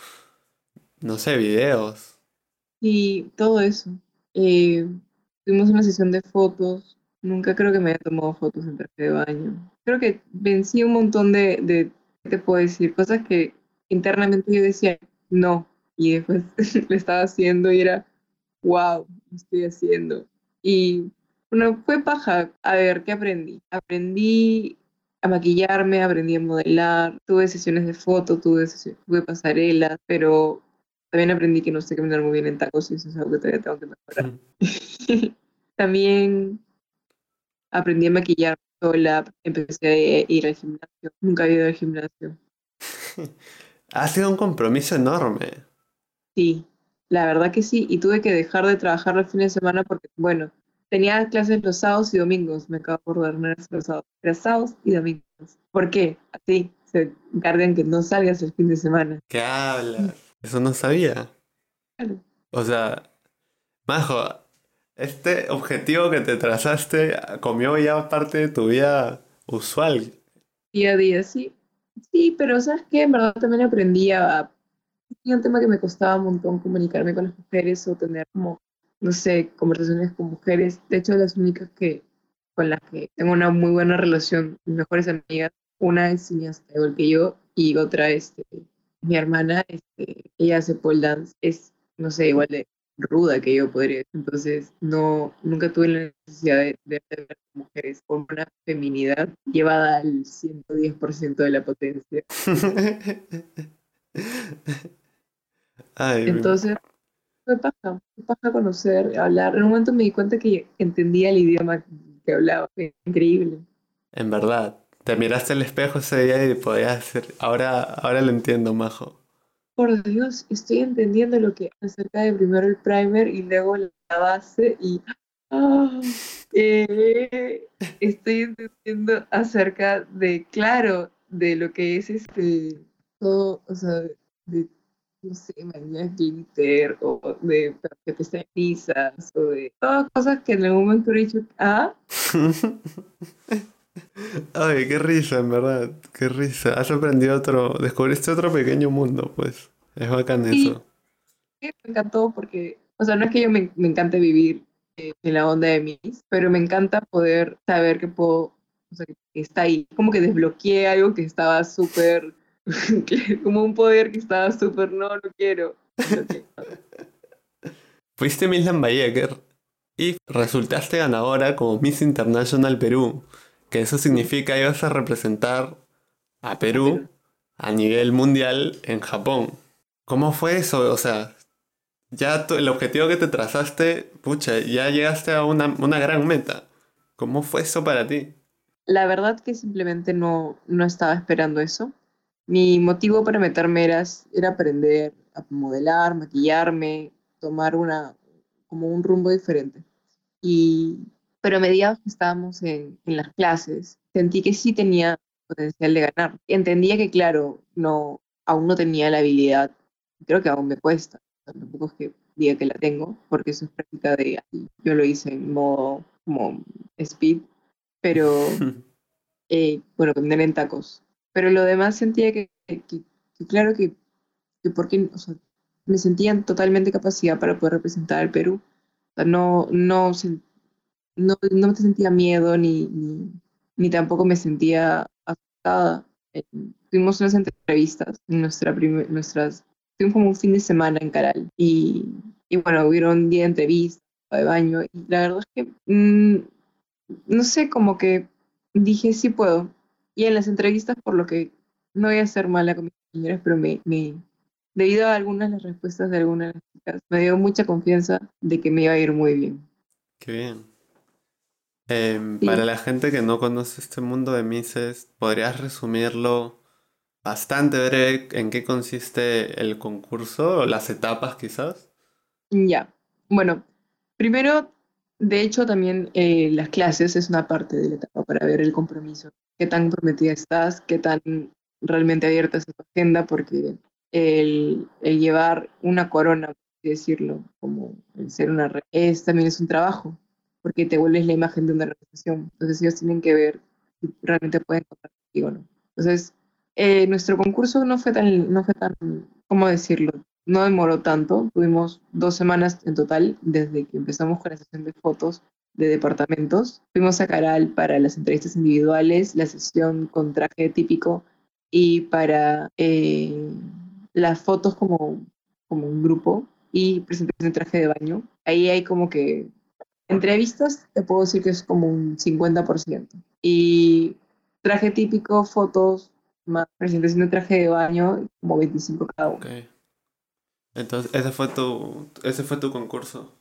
no sé, videos. Y todo eso. Eh, tuvimos una sesión de fotos. Nunca creo que me haya tomado fotos en traje de baño. Creo que vencí un montón de, de, ¿qué te puedo decir? Cosas que internamente yo decía, no. Y después *laughs* lo estaba haciendo y era, wow, lo estoy haciendo. Y bueno, fue paja. A ver, ¿qué aprendí? Aprendí a maquillarme, aprendí a modelar, tuve sesiones de foto, tuve, sesi- tuve pasarelas, pero también aprendí que no sé caminar muy bien en tacos y eso es algo que todavía tengo que mejorar. *laughs* También aprendí a maquillar sola, empecé a ir al gimnasio, nunca había ido al gimnasio. *laughs* Ha sido un compromiso enorme. Sí, la verdad que sí, y tuve que dejar de trabajar los fines de semana porque, bueno, tenía clases los sábados y domingos, me acabo no era los sábados, era sábados y domingos. ¿Por qué? Así se encargan que no salgas el fin de semana. ¿Qué hablas? Eso no sabía. Claro. O sea, Majo, este objetivo que te trazaste comió ya parte de tu vida usual. Día a día, sí. Sí, pero ¿sabes qué? En verdad también aprendí a... Tenía un tema que me costaba un montón comunicarme con las mujeres o tener como, no sé, conversaciones con mujeres. De hecho, las únicas que con las que tengo una muy buena relación, mis mejores amigas, una es cineasta igual que yo y otra, este, mi hermana, este, ella hace pole dance, es, no sé, igual de ruda que yo podría decir. Entonces, no, nunca tuve la necesidad de, de ver mujeres con una feminidad llevada al 110% de la potencia. *laughs* Ay, Entonces, me pasa, me pasa conocer, hablar. En un momento me di cuenta que entendía el idioma que hablaba, increíble. en verdad, te miraste al espejo ese día y podías decir, ahora, ahora lo entiendo, Majo. Por Dios, estoy entendiendo lo que acerca de primero el primer y luego la base y ah, eh, estoy entendiendo acerca de, claro, de lo que es este, todo, o sea, de, no sé, mañana glitter o de que risas o de todas cosas que en algún momento he dicho, ah, *laughs* Ay, qué risa, en verdad, qué risa. Has aprendido otro, descubriste otro pequeño mundo, pues. Es bacán Sí. eso. me encantó porque, o sea, no es que yo me, me encante vivir eh, en la onda de mis, pero me encanta poder saber que puedo, o sea, que está ahí. Como que desbloqueé algo que estaba súper, *laughs* como un poder que estaba súper, no, no quiero. *laughs* Fuiste Miss Lambayeker y resultaste ganadora como Miss International Perú, que eso significa que ibas a representar a Perú a nivel mundial en Japón. ¿Cómo fue eso? O sea, ya el objetivo que te trazaste, pucha, ya llegaste a una, una gran meta. ¿Cómo fue eso para ti? La verdad que simplemente no, no estaba esperando eso. Mi motivo para meterme era, era aprender a modelar, maquillarme, tomar una, como un rumbo diferente. Y, pero a medida que estábamos en, en las clases, sentí que sí tenía potencial de ganar. Entendía que, claro, no, aún no tenía la habilidad, creo que aún me cuesta, tampoco es que diga que la tengo, porque eso es práctica de, yo lo hice en modo como speed, pero *laughs* eh, bueno, caminar en tacos. Pero lo demás sentía que, que- que claro que, que porque, o sea, me sentía en totalmente capacidad para poder representar al Perú. O sea, no, no, sen- no, no me sentía miedo ni, ni, ni tampoco me sentía asustada. Eh, tuvimos unas entrevistas en nuestra nuestras, tuvimos como un fin de semana en Caral y, y bueno, hubieron un día de entrevistas, de baño y la verdad es que mm, no sé, como que dije sí puedo. Y en las entrevistas, por lo que no voy a ser mala con mis compañeras, pero me, me, debido a algunas las respuestas de algunas de las chicas, me dio mucha confianza de que me iba a ir muy bien. Qué bien. Em, Sí. para la gente que no conoce este mundo de Mises, ¿podrías resumirlo bastante breve en qué consiste el concurso o las etapas quizás? Ya. Bueno, primero, de hecho, también eh, las clases es una parte de la etapa para ver el compromiso. Qué tan comprometida estás, qué tan realmente abierta es tu agenda, porque el, el llevar una corona, por así decirlo, como el ser una re- es también es un trabajo, porque te vuelves la imagen de una organización. Entonces ellos tienen que ver si realmente pueden contar contigo o no. Entonces, eh, nuestro concurso no fue tan, no fue tan, ¿cómo decirlo? No demoró tanto, tuvimos dos semanas en total desde que empezamos con la sesión de fotos de departamentos. Fuimos a Caral para las entrevistas individuales, la sesión con traje típico y para eh, las fotos como, como un grupo y presentación de traje de baño. Ahí hay como que entrevistas, te puedo decir que es como un 50%. Y traje típico, fotos, más presentación de traje de baño, como 25 cada uno. Entonces, ese fue tu, ese fue tu concurso.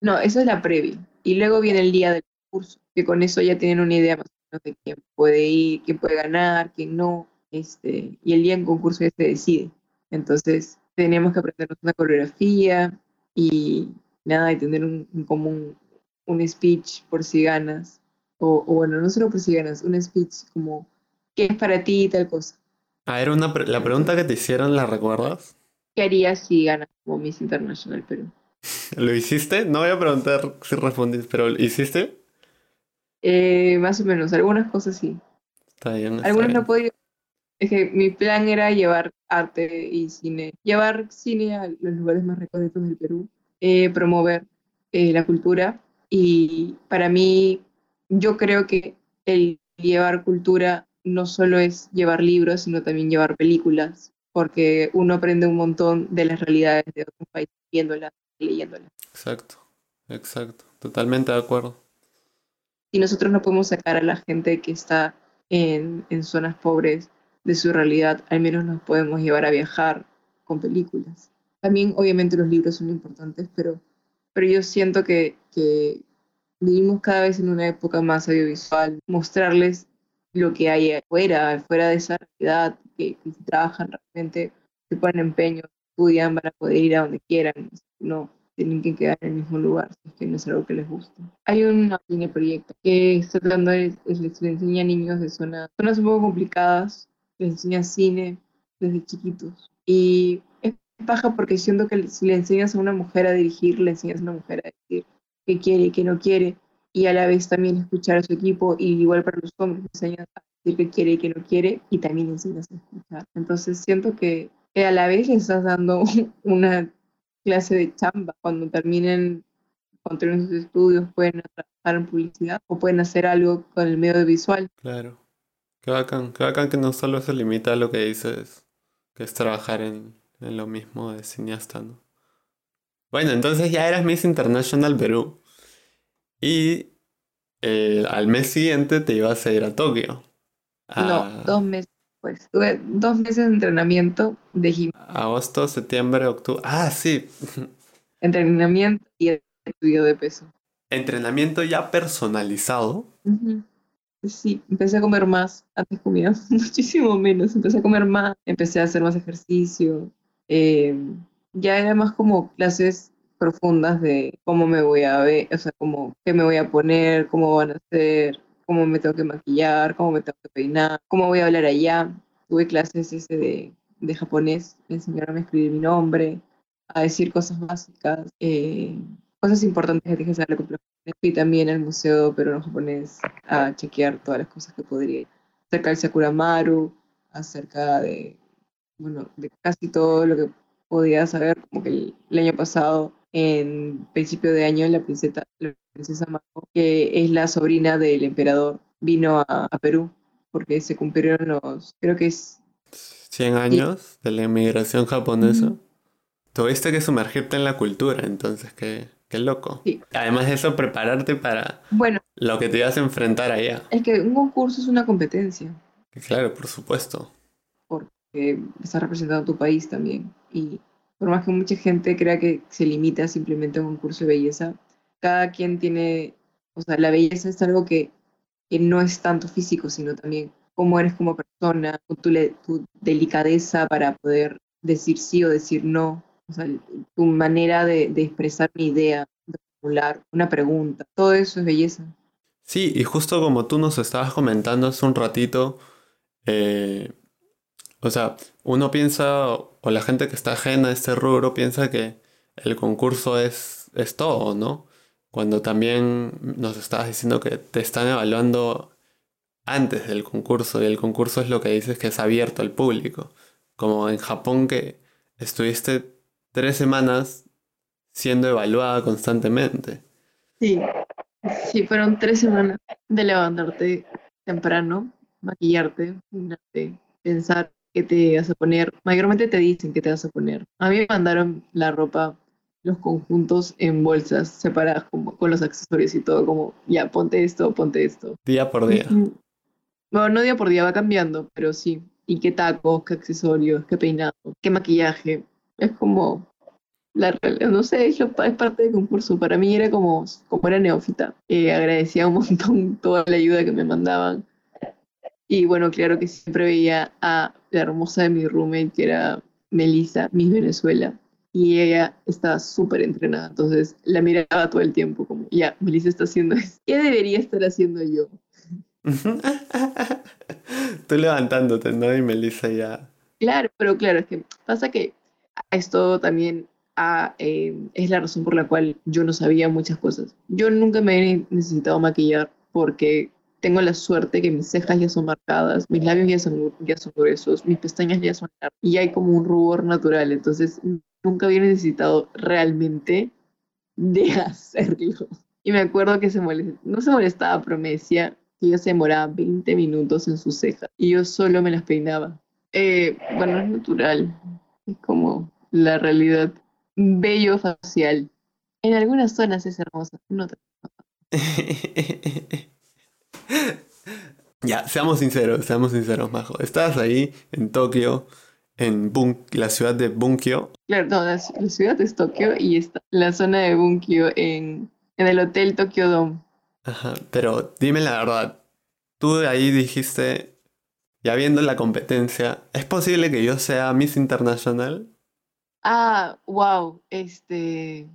No, eso es la previa. Y luego viene el día del concurso, que con eso ya tienen una idea más o menos de quién puede ir, quién puede ganar, quién no. Este, y el día en concurso ya se decide. Entonces, teníamos que aprendernos una coreografía y nada, y tener un, un común, un speech por si ganas, o, o bueno, no solo por si ganas, un speech como, ¿qué es para ti y tal cosa? Ah, era una pre- la pregunta que te hicieron, ¿la recuerdas? ¿Qué harías si ganas como Miss International Perú? *laughs* ¿Lo hiciste? No voy a preguntar si respondiste, pero ¿lo hiciste? Eh, más o menos, algunas cosas sí. Está bien, está Algunas no bien. podido. Es que mi plan era llevar arte y cine, llevar cine a los lugares más recónditos del Perú, eh, promover eh, la cultura. Y para mí, yo creo que el llevar cultura no solo es llevar libros, sino también llevar películas, porque uno aprende un montón de las realidades de otros países viéndolas y leyéndolas. Exacto, exacto. Totalmente de acuerdo. Y nosotros no podemos sacar a la gente que está en, en zonas pobres de su realidad, al menos nos podemos llevar a viajar con películas. También obviamente los libros son importantes, pero, pero yo siento que, que vivimos cada vez en una época más audiovisual, mostrarles lo que hay afuera, fuera de esa realidad, que, que si trabajan realmente, se ponen empeño, estudian, van a poder ir a donde quieran, no tienen que quedar en el mismo lugar, si es que no es algo que les gusta. Hay un cine proyecto que está tratando de, de- le enseña a niños de zonas, zonas un poco complicadas, les enseña cine desde chiquitos. Y paja porque siento que si le enseñas a una mujer a dirigir, le enseñas a una mujer a decir qué quiere y qué no quiere, y a la vez también escuchar a su equipo, y igual para los hombres, le enseñas a decir qué quiere y qué no quiere, y también le enseñas a escuchar. Entonces siento que, que a la vez le estás dando *laughs* una clase de chamba. Cuando terminen, cuando terminen sus estudios, pueden trabajar en publicidad o pueden hacer algo con el medio visual. Claro. Qué bacán, qué bacán que no solo se limita a lo que dices, que es trabajar en, en lo mismo de cineasta, ¿no? Bueno, entonces ya eras Miss International Perú. Y eh, al mes siguiente te ibas a ir a Tokio. No, dos meses después. Tuve dos meses de entrenamiento de gimnasio, agosto, septiembre, octubre. Ah, sí. entrenamiento y estudio de peso. Entrenamiento ya personalizado. Ujú. Sí, empecé a comer más. Antes comía *laughs* muchísimo menos. Empecé a comer más, empecé a hacer más ejercicio. Eh, ya era más como clases profundas de cómo me voy a ver, o sea, como qué me voy a poner, cómo van a ser, cómo me tengo que maquillar, cómo me tengo que peinar, cómo voy a hablar allá. Tuve clases ese de, de japonés, me enseñaron a escribir mi nombre, a decir cosas básicas, eh, cosas importantes que tienes que saber de Fui también al museo peruano-japonés a chequear todas las cosas que podría. Acerca del Sakuramaru, acerca de, bueno, de casi todo lo que podía saber, como que el, el año pasado, en principio de año, la princesa, la princesa Mako, que es la sobrina del emperador, vino a, a Perú, porque se cumplieron los, creo que es 100 años de la inmigración japonesa. Ujú. Tuviste que sumergirte en la cultura, entonces, qué, qué loco. Sí. Además de eso, prepararte para Bueno, lo que te ibas a enfrentar allá. es que un concurso es una competencia, Claro, por supuesto. Porque estás representando a tu país también. Y por más que mucha gente crea que se limita simplemente a un concurso de belleza, cada quien tiene, o sea, la belleza es algo que, que no es tanto físico, sino también cómo eres como persona, tu, tu delicadeza para poder decir sí o decir no, o sea, tu manera de, de expresar una idea, de formular una pregunta, todo eso es belleza. Sí, y justo como tú nos estabas comentando hace un ratito, eh, o sea, uno piensa, o la gente que está ajena a este rubro piensa que el concurso es, es todo, ¿no? Cuando también nos estabas diciendo que te están evaluando antes del concurso y el concurso es lo que dices que es abierto al público. Como en Japón que estuviste tres semanas siendo evaluada constantemente. Sí, sí, fueron tres semanas de levantarte temprano, maquillarte, pensar qué te vas a poner. Mayormente te dicen qué te vas a poner. A mí me mandaron la ropa, los conjuntos en bolsas separadas con los accesorios y todo, como ya, ponte esto, ponte esto. Día por día. Bueno, no día por día, va cambiando, pero sí. ¿Y qué tacos, qué accesorios, qué peinado, qué maquillaje? Es como la realidad, no sé, es parte del concurso. Para mí era como, como era neófita. Eh, agradecía un montón *laughs* toda la ayuda que me mandaban. Y bueno, claro que siempre veía a la hermosa de mi roommate, que era Melissa, Miss Venezuela. y ella estaba súper entrenada, entonces la miraba todo el tiempo como, ya, Melissa está haciendo eso, ¿qué debería estar haciendo yo? *laughs* Tú levantándote, ¿no? Y Melissa ya... Claro, pero claro, es que pasa que esto también ah, eh, es la razón por la cual yo no sabía muchas cosas. Yo nunca me he necesitado maquillar porque tengo la suerte que mis cejas ya son marcadas, mis labios ya son, ya son gruesos, mis pestañas ya son y hay como un rubor natural, entonces nunca había necesitado realmente de *laughs* hacerlo. Y me acuerdo que se no se molestaba, pero que ella se demoraba 20 minutos en sus cejas y yo solo me las peinaba. Eh, bueno, es natural, es como la realidad. Bello facial. En algunas zonas es hermosa, en otras *laughs* *laughs* ya, seamos sinceros, seamos sinceros, Majo. Estabas ahí en Tokio, en la ciudad de Bunkyo. Claro, no, la, ciudad es Tokio y está la zona de Bunkyo en, en el Hotel Tokyo Dome. Ajá, pero dime la verdad. Tú ahí dijiste, ya viendo la competencia, ¿es posible que yo sea Miss International? Ah, wow, este,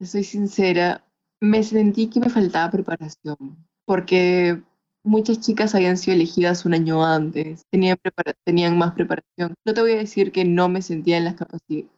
soy sincera, me sentí que me faltaba preparación, porque muchas chicas habían sido elegidas un año antes, tenían, tenían más preparación. No te voy a decir que no me sentía en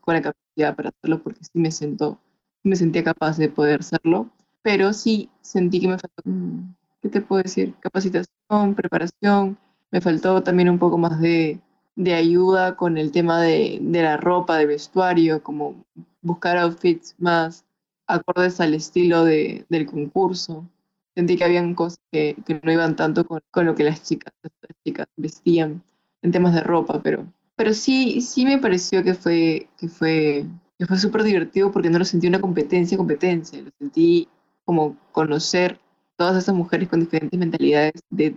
con la capacidad para hacerlo, porque sí me, sentó, me sentía capaz de poder hacerlo, pero sí sentí que me faltó, mm, ¿qué te puedo decir? Capacitación, preparación, me faltó también un poco más de, ayuda con el tema de, de la ropa, de vestuario, como buscar outfits más acordes al estilo de, del concurso. Sentí que habían cosas que, no iban tanto con, lo que las chicas, las chicas vestían en temas de ropa, pero, pero sí, sí me pareció que fue, que fue, que fue súper divertido porque no lo sentí una competencia, competencia, lo sentí como conocer todas esas mujeres con diferentes mentalidades de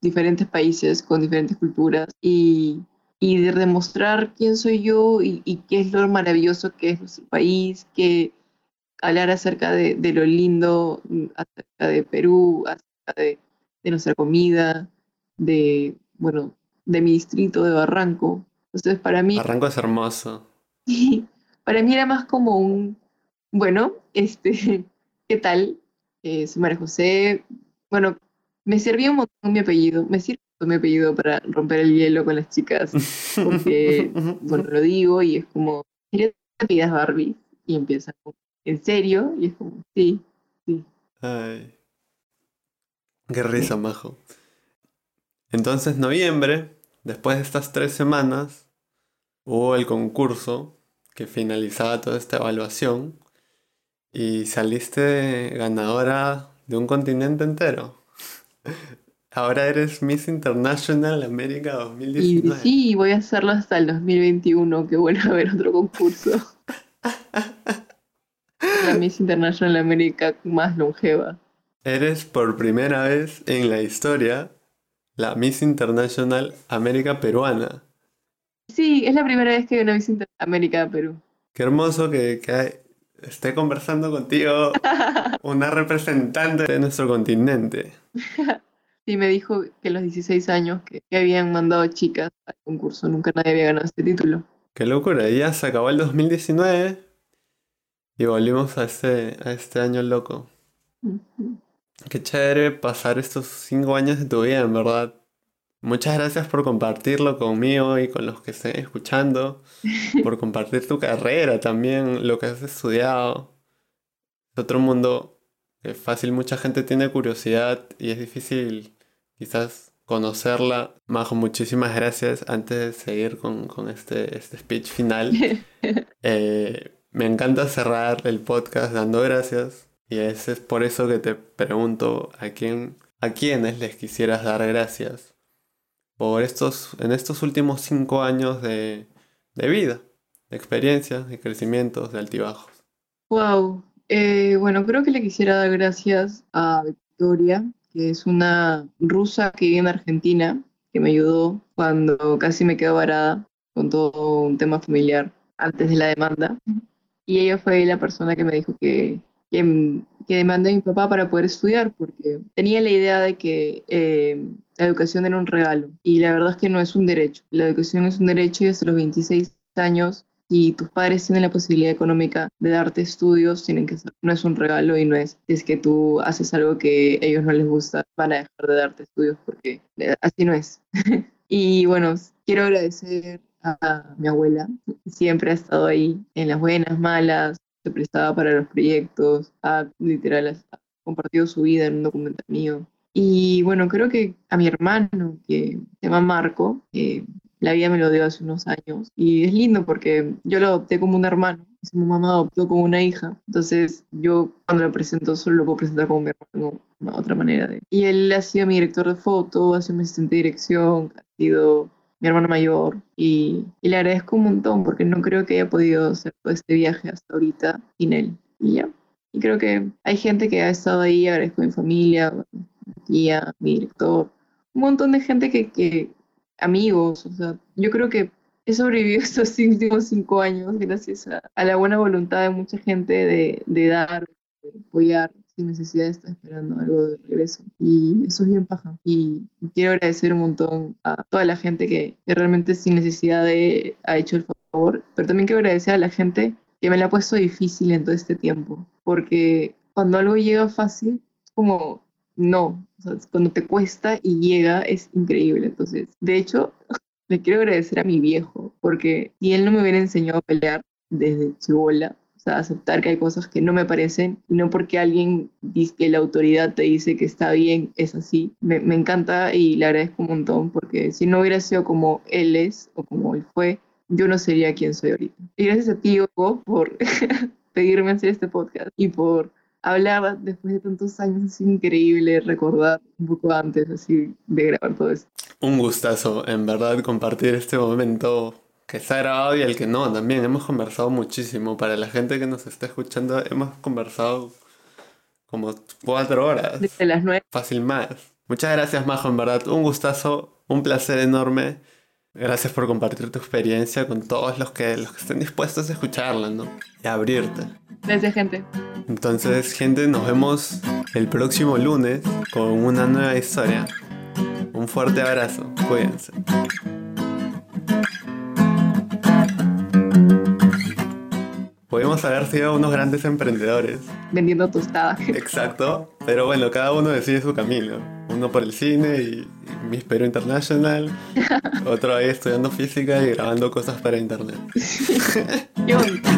diferentes países, con diferentes culturas y, y de demostrar quién soy yo y, y, qué es lo maravilloso que es nuestro país, que hablar acerca de, lo lindo, acerca de Perú, acerca de, nuestra comida, de, bueno, de mi distrito de Barranco. Entonces, para mí... Barranco es hermoso. *laughs* para mí era más como un, bueno, este, *laughs* ¿qué tal? Eh, soy María José. Bueno, me servía un montón mi apellido, me sirve mi apellido para romper el hielo con las chicas, porque, *laughs* bueno, lo digo y es como, ¿quieres pidas Barbie? Y empieza como, ¿en serio? Y es como, sí, sí. Ay. Qué risa, majo. Entonces, noviembre, después de estas tres semanas, hubo el concurso que finalizaba toda esta evaluación y saliste ganadora de un continente entero. *laughs* Ahora eres Miss International América 2019. Y sí, voy a hacerlo hasta el 2021, que vuelva a haber otro concurso. *laughs* la Miss International América más longeva. Eres por primera vez en la historia la Miss International América peruana. Sí, es la primera vez que hay una Miss América Perú. Qué hermoso que, que esté conversando contigo *laughs* una representante de nuestro continente. *laughs* Sí, me dijo que a los 16 años que, habían mandado chicas al concurso, nunca nadie había ganado este título. Qué locura, ya se acabó el 2019 y volvimos a este, a este año loco. Qué chévere pasar estos cinco años de tu vida, en verdad. Muchas gracias por compartirlo conmigo y con los que estén escuchando, *laughs* por compartir tu carrera también, lo que has estudiado. Es otro mundo que fácil mucha gente tiene curiosidad y es difícil quizás conocerla. Majo, muchísimas gracias. Antes de seguir con, este, este speech final, *laughs* eh, me encanta cerrar el podcast dando gracias y es por eso que te pregunto a quién a quiénes les quisieras dar gracias por estos en estos últimos cinco años de, vida, de experiencia, de crecimientos, de altibajos. Wow, eh, bueno creo que le quisiera dar gracias a Victoria, que es una rusa que vive en Argentina, que me ayudó cuando casi me quedo varada con todo un tema familiar antes de la demanda y ella fue la persona que me dijo que, que, que demandé a mi papá para poder estudiar, porque tenía la idea de que eh, la educación era un regalo, y la verdad es que no es un derecho. La educación es un derecho y hasta los 26 años si tus padres tienen la posibilidad económica de darte estudios, tienen que ser, no es un regalo y no es, es que tú haces algo que a ellos no les gusta, van a dejar de darte estudios porque así no es. *laughs* y bueno, quiero agradecer a mi abuela, siempre ha estado ahí en las buenas, malas, se prestaba para los proyectos, ha literal ha compartido su vida en un documental mío. Y bueno, creo que a mi hermano, que se llama Marco, la vida me lo dio hace unos años. Y es lindo porque yo lo adopté como un hermano, su mamá adoptó como una hija. Entonces yo cuando lo presento solo lo puedo presentar como mi hermano, una otra manera de... Y él ha sido mi director de foto, ha sido mi asistente de dirección, ha sido mi hermano mayor y, y, le agradezco un montón porque no creo que haya podido hacer todo este viaje hasta ahorita sin él. Y ya. Y creo que hay gente que ha estado ahí, agradezco a mi familia, a mi tía, mi director, un montón de gente que, que, amigos, o sea, yo creo que he sobrevivido *laughs* estos últimos cinco años gracias a, a la buena voluntad de mucha gente de, de dar, de apoyar, sin necesidad de estar esperando algo de regreso. Y eso es bien paja. Y quiero agradecer un montón a toda la gente que, realmente sin necesidad de ha hecho el favor, pero también quiero agradecer a la gente que me la ha puesto difícil en todo este tiempo, porque cuando algo llega fácil, como, no, o sea, cuando te cuesta y llega es increíble. Entonces, de hecho, le quiero agradecer a mi viejo, porque si él no me hubiera enseñado a pelear desde chivola, sea, aceptar que hay cosas que no me parecen y no porque alguien dice que la autoridad te dice que está bien, es así. Me, me, encanta y le agradezco un montón porque si no hubiera sido como él es o como él fue, yo no sería quien soy ahorita. Y gracias a ti, Hugo, por *laughs* pedirme hacer este podcast y por hablar después de tantos años. Es increíble recordar un poco antes así de grabar todo esto. Un gustazo, en verdad, compartir este momento que está grabado y el que no también. Hemos conversado muchísimo. Para la gente que nos está escuchando, hemos conversado como cuatro horas. Desde las nueve. Fácil más. Muchas gracias, Majo, en verdad. Un gustazo, un placer enorme. Gracias por compartir tu experiencia con todos los que, los que estén dispuestos a escucharla, ¿no? Y a abrirte. Gracias, gente. Entonces, gente, nos vemos el próximo lunes con una nueva historia. Un fuerte abrazo. Cuídense. Podemos haber sido unos grandes emprendedores. Vendiendo tostadas. Exacto. Pero bueno, cada uno decide su camino. Uno por el cine y, Miss Perú International. *laughs* Otro ahí estudiando física y grabando cosas para internet. *laughs* Qué bonito.